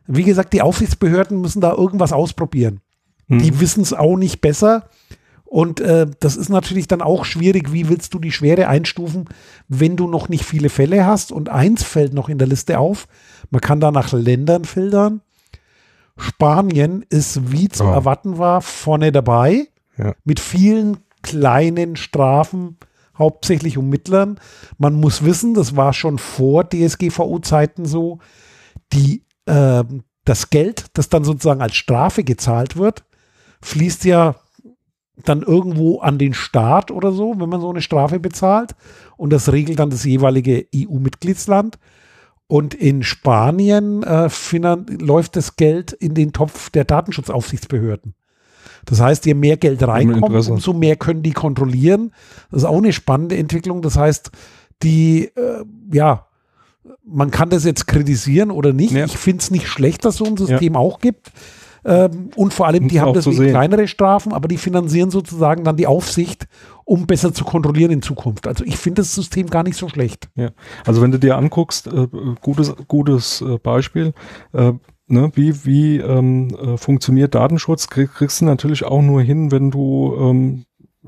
wie gesagt, die Aufsichtsbehörden müssen da irgendwas ausprobieren. Mhm. Die wissen es auch nicht besser. Und äh, das ist natürlich dann auch schwierig. Wie willst du die Schwere einstufen, wenn du noch nicht viele Fälle hast? Und eins fällt noch in der Liste auf. Man kann da nach Ländern filtern. Spanien ist, wie zu oh. erwarten war, vorne dabei. Ja. Mit vielen kleinen Strafen, hauptsächlich um Mittlern. Man muss wissen, das war schon vor DSGVO-Zeiten so, die, äh, das Geld, das dann sozusagen als Strafe gezahlt wird, fließt ja dann irgendwo an den Staat oder so, wenn man so eine Strafe bezahlt. Und das regelt dann das jeweilige EU-Mitgliedsland. Und in Spanien äh, läuft das Geld in den Topf der Datenschutzaufsichtsbehörden. Das heißt, je mehr Geld reinkommt, umso mehr können die kontrollieren. Das ist auch eine spannende Entwicklung. Das heißt, die, äh, ja, man kann das jetzt kritisieren oder nicht. Ja. Ich finde es nicht schlecht, dass es so ein System Ja. auch gibt. Ähm, und vor allem, die haben so deswegen sehen. kleinere Strafen, aber die finanzieren sozusagen dann die Aufsicht, um besser zu kontrollieren in Zukunft. Also ich finde das System gar nicht so schlecht. Ja, also wenn du dir anguckst, äh, gutes, gutes äh, Beispiel, äh, ne, wie, wie ähm, äh, funktioniert Datenschutz, krieg, kriegst du natürlich auch nur hin, wenn du ähm,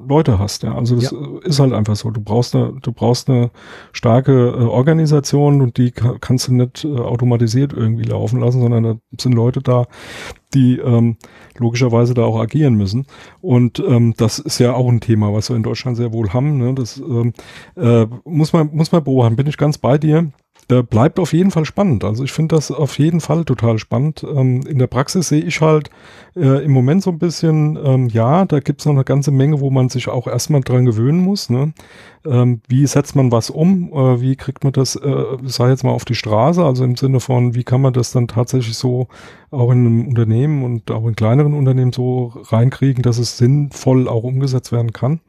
Leute hast, ja. Also das Ja. äh, ist halt einfach so. Du brauchst eine, du brauchst eine starke äh, Organisation und die ka- kannst du nicht äh, automatisiert irgendwie laufen lassen, sondern da sind Leute da, die ähm, logischerweise da auch agieren müssen. Und ähm, das ist ja auch ein Thema, was wir in Deutschland sehr wohl haben. Ne? Das ähm, äh, muss man muss man beobachten. Bin ich ganz bei dir. Äh, bleibt auf jeden Fall spannend. Also ich finde das auf jeden Fall total spannend. Ähm, in der Praxis sehe ich halt äh, im Moment so ein bisschen, ähm, ja, da gibt es noch eine ganze Menge, wo man sich auch erstmal dran gewöhnen muss. Ne? Ähm, wie setzt man was um? Äh, wie kriegt man das, äh, sei jetzt mal auf die Straße? Also im Sinne von, wie kann man das dann tatsächlich so auch in einem Unternehmen und auch in kleineren Unternehmen so reinkriegen, dass es sinnvoll auch umgesetzt werden kann?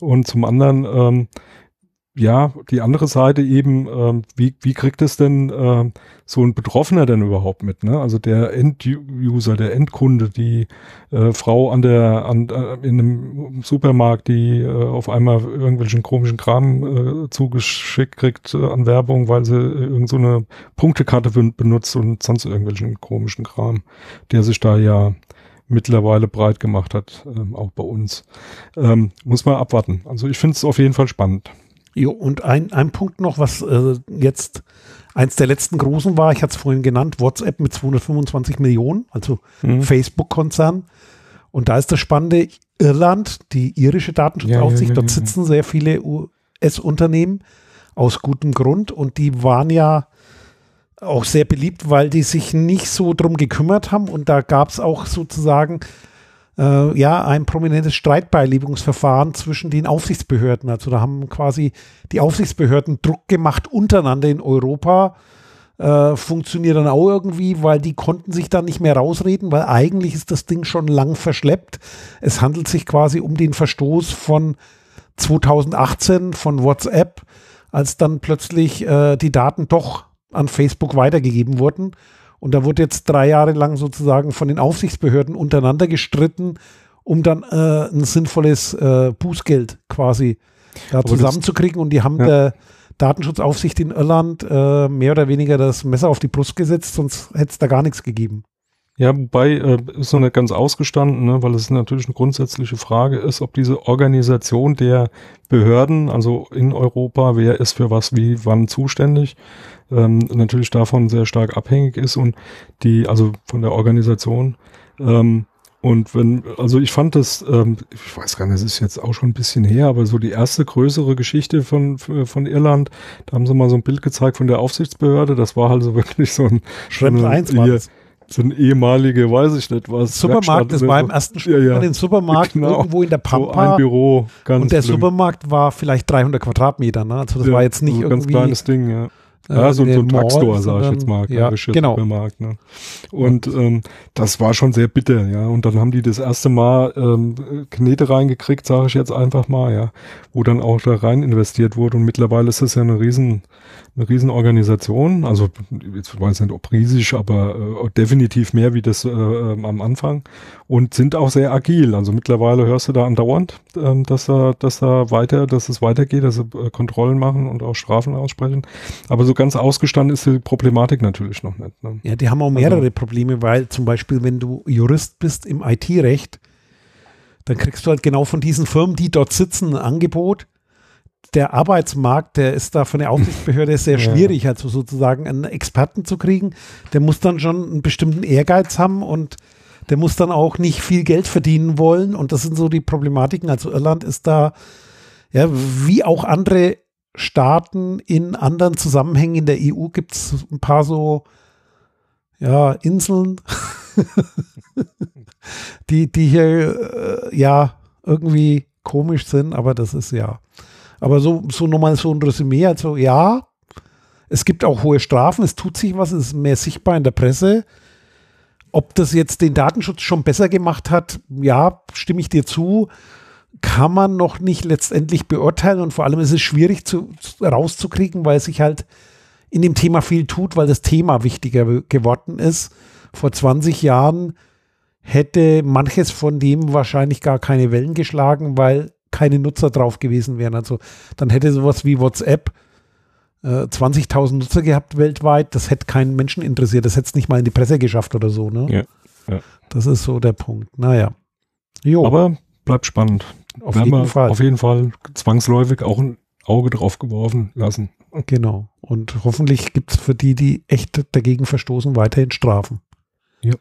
Und zum anderen, ähm, ja, die andere Seite eben, ähm, wie, wie kriegt es denn ähm, so ein Betroffener denn überhaupt mit? Ne? Also der End-User, der Endkunde, die äh, Frau an der an, äh, in einem Supermarkt, die äh, auf einmal irgendwelchen komischen Kram äh, zugeschickt kriegt äh, an Werbung, weil sie äh, irgend so eine Punktekarte ben- benutzt und sonst irgendwelchen komischen Kram, der sich da ja mittlerweile breit gemacht hat, ähm, auch bei uns. Ähm, muss man abwarten. Also ich finde es auf jeden Fall spannend. Jo, und ein, ein Punkt noch, was äh, jetzt eins der letzten großen war, ich hatte es vorhin genannt, WhatsApp mit 225 Millionen, also Mhm. Facebook-Konzern. Und da ist das Spannende, Irland, die irische Datenschutzaufsicht, Ja, ja, ja, dort sitzen sehr viele US-Unternehmen aus gutem Grund und die waren ja auch sehr beliebt, weil die sich nicht so drum gekümmert haben und da gab es auch sozusagen äh, ja ein prominentes Streitbeilegungsverfahren zwischen den Aufsichtsbehörden. Also da haben quasi die Aufsichtsbehörden Druck gemacht untereinander in Europa. Äh, funktioniert dann auch irgendwie, weil die konnten sich dann nicht mehr rausreden, weil eigentlich ist das Ding schon lang verschleppt. Es handelt sich quasi um den Verstoß von 2018 von WhatsApp, als dann plötzlich äh, die Daten doch an Facebook weitergegeben wurden. Und da wurde jetzt drei Jahre lang sozusagen von den Aufsichtsbehörden untereinander gestritten, um dann äh, ein sinnvolles äh, Bußgeld quasi da zusammenzukriegen. Und die haben Ja. der Datenschutzaufsicht in Irland äh, mehr oder weniger das Messer auf die Brust gesetzt, sonst hätte es da gar nichts gegeben. Ja, wobei äh, ist noch nicht ganz ausgestanden, ne, weil es natürlich eine grundsätzliche Frage ist, ob diese Organisation der Behörden, also in Europa, wer ist für was wie wann zuständig, ähm, natürlich davon sehr stark abhängig ist und die, also von der Organisation. Ähm, und wenn, also ich fand das, ähm, ich weiß gar nicht, das ist jetzt auch schon ein bisschen her, aber so die erste größere Geschichte von, von Irland, da haben sie mal so ein Bild gezeigt von der Aufsichtsbehörde, das war halt so wirklich so ein eine- 1 war hier, das. So ein ehemalige, weiß ich nicht was. Supermarkt, Werkstatt das oder war so. im ersten Ja, Schritt ja. den Supermarkt Genau. irgendwo in der So ein Pampa. Büro, ganz und der schlimm. Supermarkt war vielleicht 300 Quadratmeter. Ne? Also das Ja, war jetzt nicht so ein ganz irgendwie kleines Ding, ja. äh, Ja, so, so ein Drugstore, sag ich jetzt mal. Ja, genau. Supermarkt, ne? Und ähm, das war schon sehr bitter, ja. Und dann haben die das erste Mal ähm, Knete reingekriegt, sage ich jetzt einfach mal, ja, wo dann auch da rein investiert wurde. Und mittlerweile ist das ja eine riesen, eine riesen Organisation. Also jetzt weiß ich nicht, ob riesig, aber äh, definitiv mehr wie das äh, ähm, am Anfang. Und sind auch sehr agil. Also mittlerweile hörst du da andauernd, ähm, dass da, dass da weiter, dass es weitergeht, dass sie äh, Kontrollen machen und auch Strafen aussprechen. Aber so ganz ausgestanden ist die Problematik natürlich noch nicht. Ne? Ja, die haben auch mehrere Probleme, weil zum Beispiel, wenn du Jurist bist im IT-Recht, dann kriegst du halt genau von diesen Firmen, die dort sitzen, ein Angebot. Der Arbeitsmarkt, der ist da von der Aufsichtsbehörde sehr schwierig, also sozusagen einen Experten zu kriegen. Der muss dann schon einen bestimmten Ehrgeiz haben und der muss dann auch nicht viel Geld verdienen wollen. Und das sind so die Problematiken. Also Irland ist da, ja, wie auch andere Staaten in anderen Zusammenhängen in der EU gibt es ein paar so ja, Inseln, die, die hier äh, ja irgendwie komisch sind, aber das ist ja. Aber so, so nochmal so ein Resümee, also ja, es gibt auch hohe Strafen, es tut sich was, es ist mehr sichtbar in der Presse. Ob das jetzt den Datenschutz schon besser gemacht hat, ja, stimme ich dir zu. kann man noch nicht letztendlich beurteilen und vor allem ist es schwierig zu, rauszukriegen, weil sich halt in dem Thema viel tut, weil das Thema wichtiger geworden ist. Vor 20 Jahren hätte manches von dem wahrscheinlich gar keine Wellen geschlagen, weil keine Nutzer drauf gewesen wären. Also dann hätte sowas wie WhatsApp äh, 20.000 Nutzer gehabt weltweit. Das hätte keinen Menschen interessiert. Das hätte es nicht mal in die Presse geschafft oder so. Ne? Ja, ja. Das ist so der Punkt. Naja. Jo. Aber bleibt spannend. Auf Werden jeden Fall. Auf jeden Fall zwangsläufig auch ein Auge drauf geworfen lassen. Genau. Und hoffentlich gibt es für die, die echt dagegen verstoßen, weiterhin Strafen. Ja.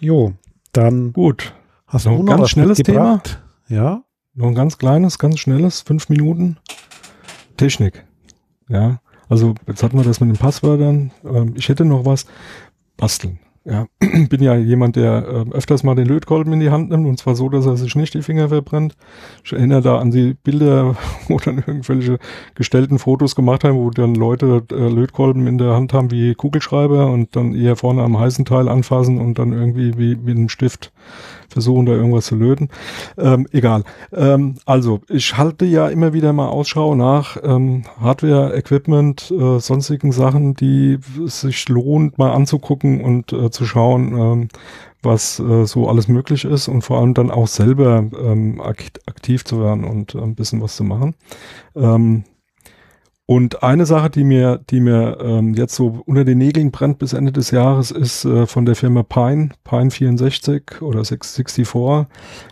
Jo, dann. Gut. Hast du noch ein ganz schnelles Thema? Ja. Noch ein ganz kleines, ganz schnelles, fünf Minuten. Technik. Ja. Also, jetzt hatten wir das mit den Passwörtern. Ähm, ich hätte noch was. Basteln. Ja, bin ja jemand, der äh, öfters mal den Lötkolben in die Hand nimmt und zwar so, dass er sich nicht die Finger verbrennt. Ich erinnere da an die Bilder, wo dann irgendwelche gestellten Fotos gemacht haben, wo dann Leute äh, Lötkolben in der Hand haben wie Kugelschreiber und dann eher vorne am heißen Teil anfassen und dann irgendwie wie mit einem Stift versuchen, da irgendwas zu löten. Ähm, egal. Ähm, also, ich halte ja immer wieder mal Ausschau nach ähm, Hardware, Equipment, äh, sonstigen Sachen, die sich lohnt, mal anzugucken und äh, zu schauen, ähm, was äh, so alles möglich ist und vor allem dann auch selber ähm, aktiv zu werden und ein bisschen was zu machen. Ähm, und eine Sache, die mir, die mir ähm, jetzt so unter den Nägeln brennt bis Ende des Jahres, ist äh, von der Firma Pine, Pine 64 oder 664,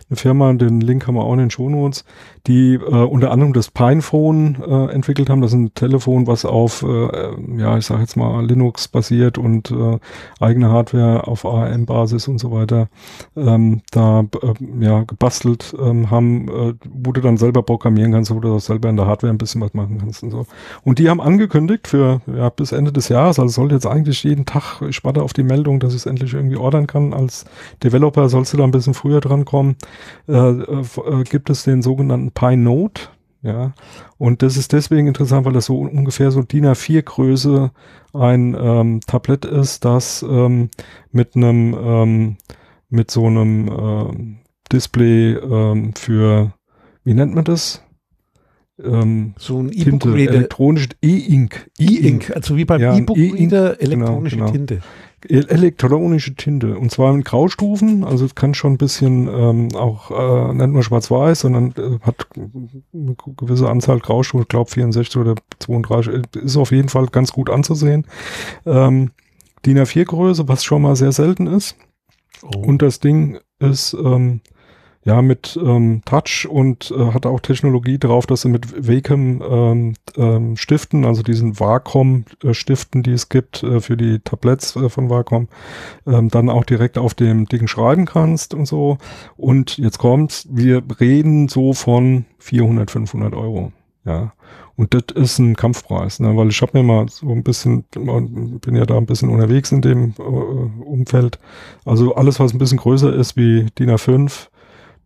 eine Firma, den Link haben wir auch in den Shownotes, die äh, unter anderem das Pinephone äh, entwickelt haben. Das ist ein Telefon, was auf, äh, ja, ich sage jetzt mal Linux basiert und äh, eigene Hardware auf ARM-Basis und so weiter ähm, da äh, ja gebastelt ähm, haben, äh, wo du dann selber programmieren kannst, wo du auch selber in der Hardware ein bisschen was machen kannst und so. Und die haben angekündigt für ja, bis Ende des Jahres, also soll jetzt eigentlich jeden Tag, ich warte auf die Meldung, dass ich es endlich irgendwie ordern kann. Als Developer sollst du da ein bisschen früher dran kommen. Äh, äh, gibt es den sogenannten Pi Note. Ja, und das ist deswegen interessant, weil das so ungefähr so DIN A4 Größe ein ähm, Tablett ist, das ähm, mit einem ähm, mit so einem ähm, Display ähm, für wie nennt man das? Ähm, so ein E-Book elektronische E-Ink. E-Ink, also wie beim ja, E-Book Reader e elektronische genau, genau. Tinte elektronische Tinte und zwar in Graustufen, also es kann schon ein bisschen ähm, auch äh, nicht nur schwarz-weiß, sondern äh, hat eine gewisse Anzahl Graustufen, ich glaube 64 oder 32, äh, ist auf jeden Fall ganz gut anzusehen. Ähm, DIN A4 Größe, was schon mal sehr selten ist. Oh. Und das Ding ist ähm, ja, mit ähm, Touch und äh, hat auch Technologie drauf, dass sie mit Wacom ähm, ähm, Stiften, also diesen Wacom äh, Stiften, die es gibt äh, für die Tabletts äh, von Wacom, ähm, dann auch direkt auf dem Ding schreiben kannst und so. Und jetzt kommt's, wir reden so von 400, 500 Euro. Ja. Und das ist ein Kampfpreis, ne? weil ich habe mir mal so ein bisschen, bin ja da ein bisschen unterwegs in dem äh, Umfeld. Also alles, was ein bisschen größer ist wie DIN A5,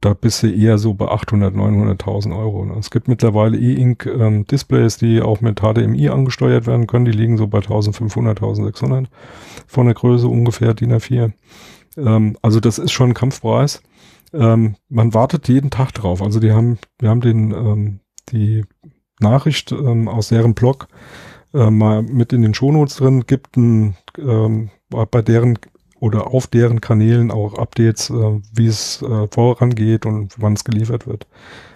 da bist du eher so bei 800, 900.000 Euro. Ne? Es gibt mittlerweile E-Ink ähm, Displays, die auch mit HDMI angesteuert werden können. Die liegen so bei 1500, 1600 von der Größe ungefähr DIN A4. Ähm, also das ist schon ein Kampfpreis. Ähm, man wartet jeden Tag drauf. Also die haben, wir haben den, ähm, die Nachricht ähm, aus deren Blog äh, mal mit in den Shownotes drin, gibt ein, bei deren oder auf deren Kanälen auch Updates, äh, wie es äh, vorangeht und wann es geliefert wird.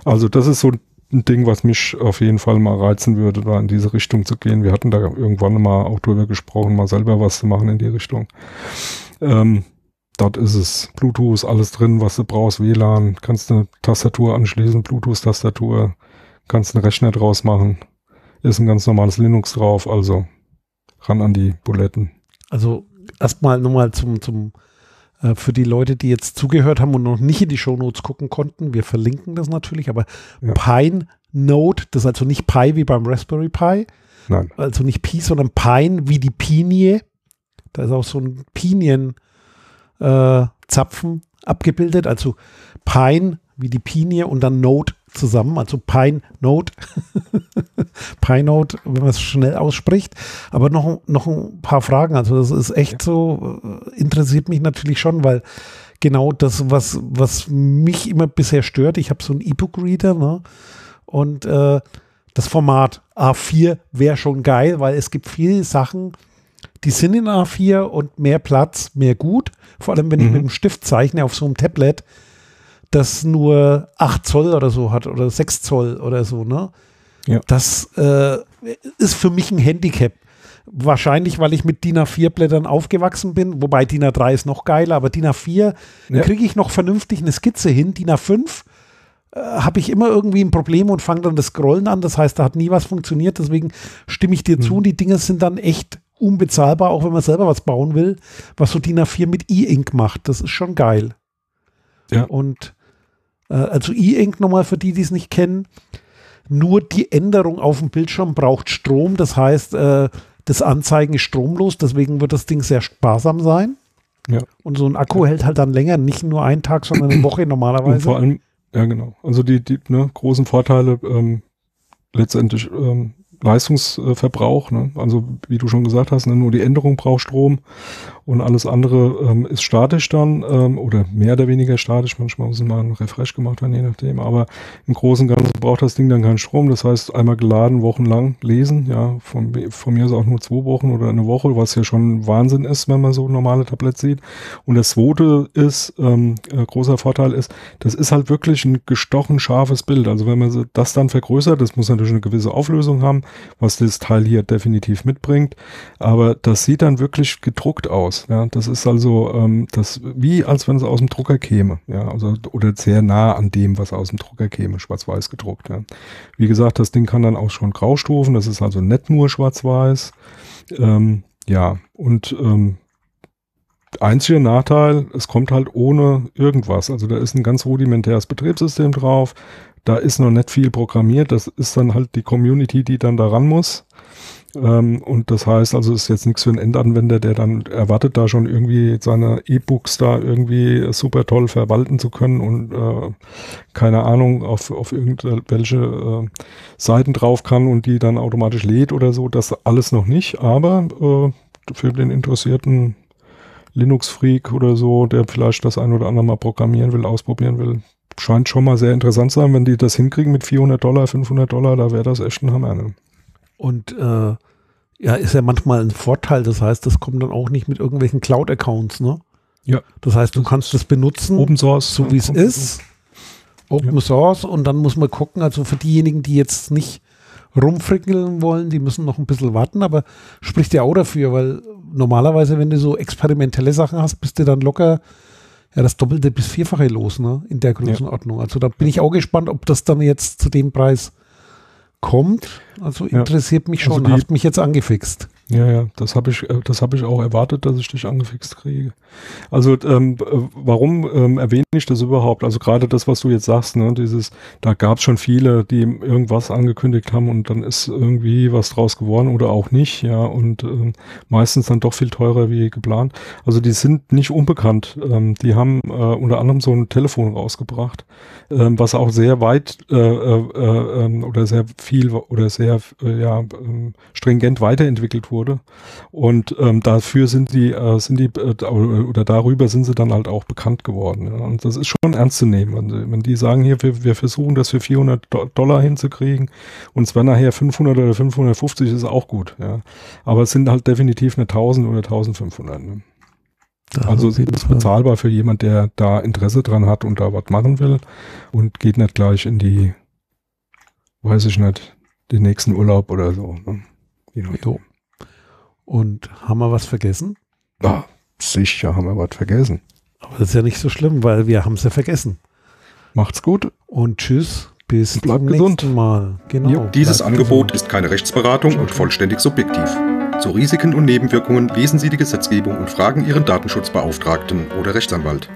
Also das ist so ein Ding, was mich auf jeden Fall mal reizen würde, da in diese Richtung zu gehen. Wir hatten da irgendwann mal auch drüber gesprochen, mal selber was zu machen in die Richtung. Ähm, dort ist es Bluetooth, alles drin, was du brauchst, WLAN, kannst eine Tastatur anschließen, Bluetooth-Tastatur, kannst einen Rechner draus machen, ist ein ganz normales Linux drauf, also ran an die Buletten. Also erstmal nochmal zum, zum äh, für die Leute, die jetzt zugehört haben und noch nicht in die Shownotes gucken konnten, wir verlinken das natürlich, aber ja. Pine Note, das ist also nicht Pi wie beim Raspberry Pi. Nein. Also nicht Pi, sondern Pine wie die Pinie. Da ist auch so ein Pinienzapfen äh, abgebildet. Also Pine wie die Pinie und dann Note zusammen, also Pine Note, Pine Note, wenn man es schnell ausspricht. Aber noch, noch ein paar Fragen. Also das ist echt so, äh, interessiert mich natürlich schon, weil genau das, was, was mich immer bisher stört. Ich habe so einen E-Book-Reader, ne? Und äh, das Format A4 wäre schon geil, weil es gibt viele Sachen, die sind in A4 und mehr Platz, mehr gut. Vor allem, wenn mhm. ich mit dem Stift zeichne auf so einem Tablet, das nur 8 Zoll oder so hat oder 6 Zoll oder so, ne? Ja. Das äh, ist für mich ein Handicap. Wahrscheinlich, weil ich mit DIN A4-Blättern aufgewachsen bin, wobei DIN A3 ist noch geiler, aber DIN A4 ja. kriege ich noch vernünftig eine Skizze hin. DIN A5 äh, habe ich immer irgendwie ein Problem und fange dann das Scrollen an. Das heißt, da hat nie was funktioniert. Deswegen stimme ich dir mhm. zu. Und die Dinge sind dann echt unbezahlbar, auch wenn man selber was bauen will, was so DIN A4 mit E-Ink macht. Das ist schon geil. Ja. Und also E-Ink nochmal für die, die es nicht kennen. Nur die Änderung auf dem Bildschirm braucht Strom. Das heißt, äh, das Anzeigen ist stromlos, deswegen wird das Ding sehr sparsam sein. Ja. Und so ein Akku hält halt dann länger, nicht nur einen Tag, sondern eine Woche normalerweise. Und vor allem, ja genau. Also die, die ne, großen Vorteile ähm, letztendlich ähm, Leistungsverbrauch. Ne? Also wie du schon gesagt hast, ne, nur die Änderung braucht Strom und alles andere ähm, ist statisch dann ähm, oder mehr oder weniger statisch. Manchmal muss mal ein Refresh gemacht werden, je nachdem. Aber im Großen und Ganzen braucht das Ding dann keinen Strom. Das heißt, einmal geladen, wochenlang lesen. Ja, von, von mir ist auch nur zwei Wochen oder eine Woche, was ja schon Wahnsinn ist, wenn man so normale Tablets sieht. Und das zweite ist, ähm, äh, großer Vorteil ist, das ist halt wirklich ein gestochen scharfes Bild. Also wenn man das dann vergrößert, das muss natürlich eine gewisse Auflösung haben, was das Teil hier definitiv mitbringt. Aber das sieht dann wirklich gedruckt aus. Ja, das ist also ähm, das wie als wenn es aus dem Drucker käme. Ja, also oder sehr nah an dem, was aus dem Drucker käme, schwarz-weiß gedruckt. Ja. Wie gesagt, das Ding kann dann auch schon Graustufen. Das ist also nicht nur schwarz-weiß. Ähm, ja, und ähm, einziger Nachteil, es kommt halt ohne irgendwas. Also da ist ein ganz rudimentäres Betriebssystem drauf. Da ist noch nicht viel programmiert. Das ist dann halt die Community, die dann daran muss. Ähm, und das heißt also, ist jetzt nichts für einen Endanwender, der dann erwartet, da schon irgendwie seine E-Books da irgendwie super toll verwalten zu können und äh, keine Ahnung, auf, auf irgendwelche äh, Seiten drauf kann und die dann automatisch lädt oder so. Das alles noch nicht, aber äh, für den interessierten Linux-Freak oder so, der vielleicht das ein oder andere mal programmieren will, ausprobieren will, scheint schon mal sehr interessant sein. Wenn die das hinkriegen mit 400 Dollar, 500 Dollar, da wäre das echt ein Hammer. Ne? Und äh, ja, ist ja manchmal ein Vorteil. Das heißt, das kommt dann auch nicht mit irgendwelchen Cloud-Accounts, ne? Ja. Das heißt, du kannst das benutzen, Open Source, so wie es ist. Open ja. Source und dann muss man gucken, also für diejenigen, die jetzt nicht rumfrickeln wollen, die müssen noch ein bisschen warten, aber spricht ja auch dafür, weil normalerweise, wenn du so experimentelle Sachen hast, bist du dann locker ja das Doppelte bis Vierfache los, ne? In der Größenordnung. Ja. Also da bin ich auch gespannt, ob das dann jetzt zu dem Preis kommt. Also interessiert ja. mich schon, also die, hat mich jetzt angefixt. Ja, ja, das habe ich, äh, das habe ich auch erwartet, dass ich dich angefixt kriege. Also ähm, äh, warum ähm, erwähne ich das überhaupt? Also gerade das, was du jetzt sagst, ne, dieses, da gab es schon viele, die irgendwas angekündigt haben und dann ist irgendwie was draus geworden oder auch nicht, ja, und ähm, meistens dann doch viel teurer wie geplant. Also die sind nicht unbekannt. Ähm, die haben äh, unter anderem so ein Telefon rausgebracht, ähm, was auch sehr weit äh, äh, äh, ähm, oder sehr viel oder sehr äh, ja, ähm, stringent weiterentwickelt wurde wurde. Und ähm, dafür sind die, äh, sind die, äh, oder darüber sind sie dann halt auch bekannt geworden. Ja. Und das ist schon ernst zu nehmen. Wenn, wenn die sagen, hier, wir, wir versuchen das für 400 Dollar hinzukriegen und zwar nachher 500 oder 550 ist auch gut. Ja. Aber es sind halt definitiv eine 1000 oder 1500. Ne. also es ist bezahlbar für jemand, der da Interesse dran hat und da was machen will und geht nicht gleich in die, weiß ich nicht, den nächsten Urlaub oder so. Ne? Jo. Und haben wir was vergessen? Ja, sicher haben wir was vergessen. Aber das ist ja nicht so schlimm, weil wir haben es ja vergessen. Macht's gut. Und tschüss. Bis Bleibt zum gesund. nächsten Mal. Genau. Jo, dieses Angebot gesund. ist keine Rechtsberatung und vollständig subjektiv. Zu Risiken und Nebenwirkungen lesen Sie die Gesetzgebung und fragen Ihren Datenschutzbeauftragten oder Rechtsanwalt.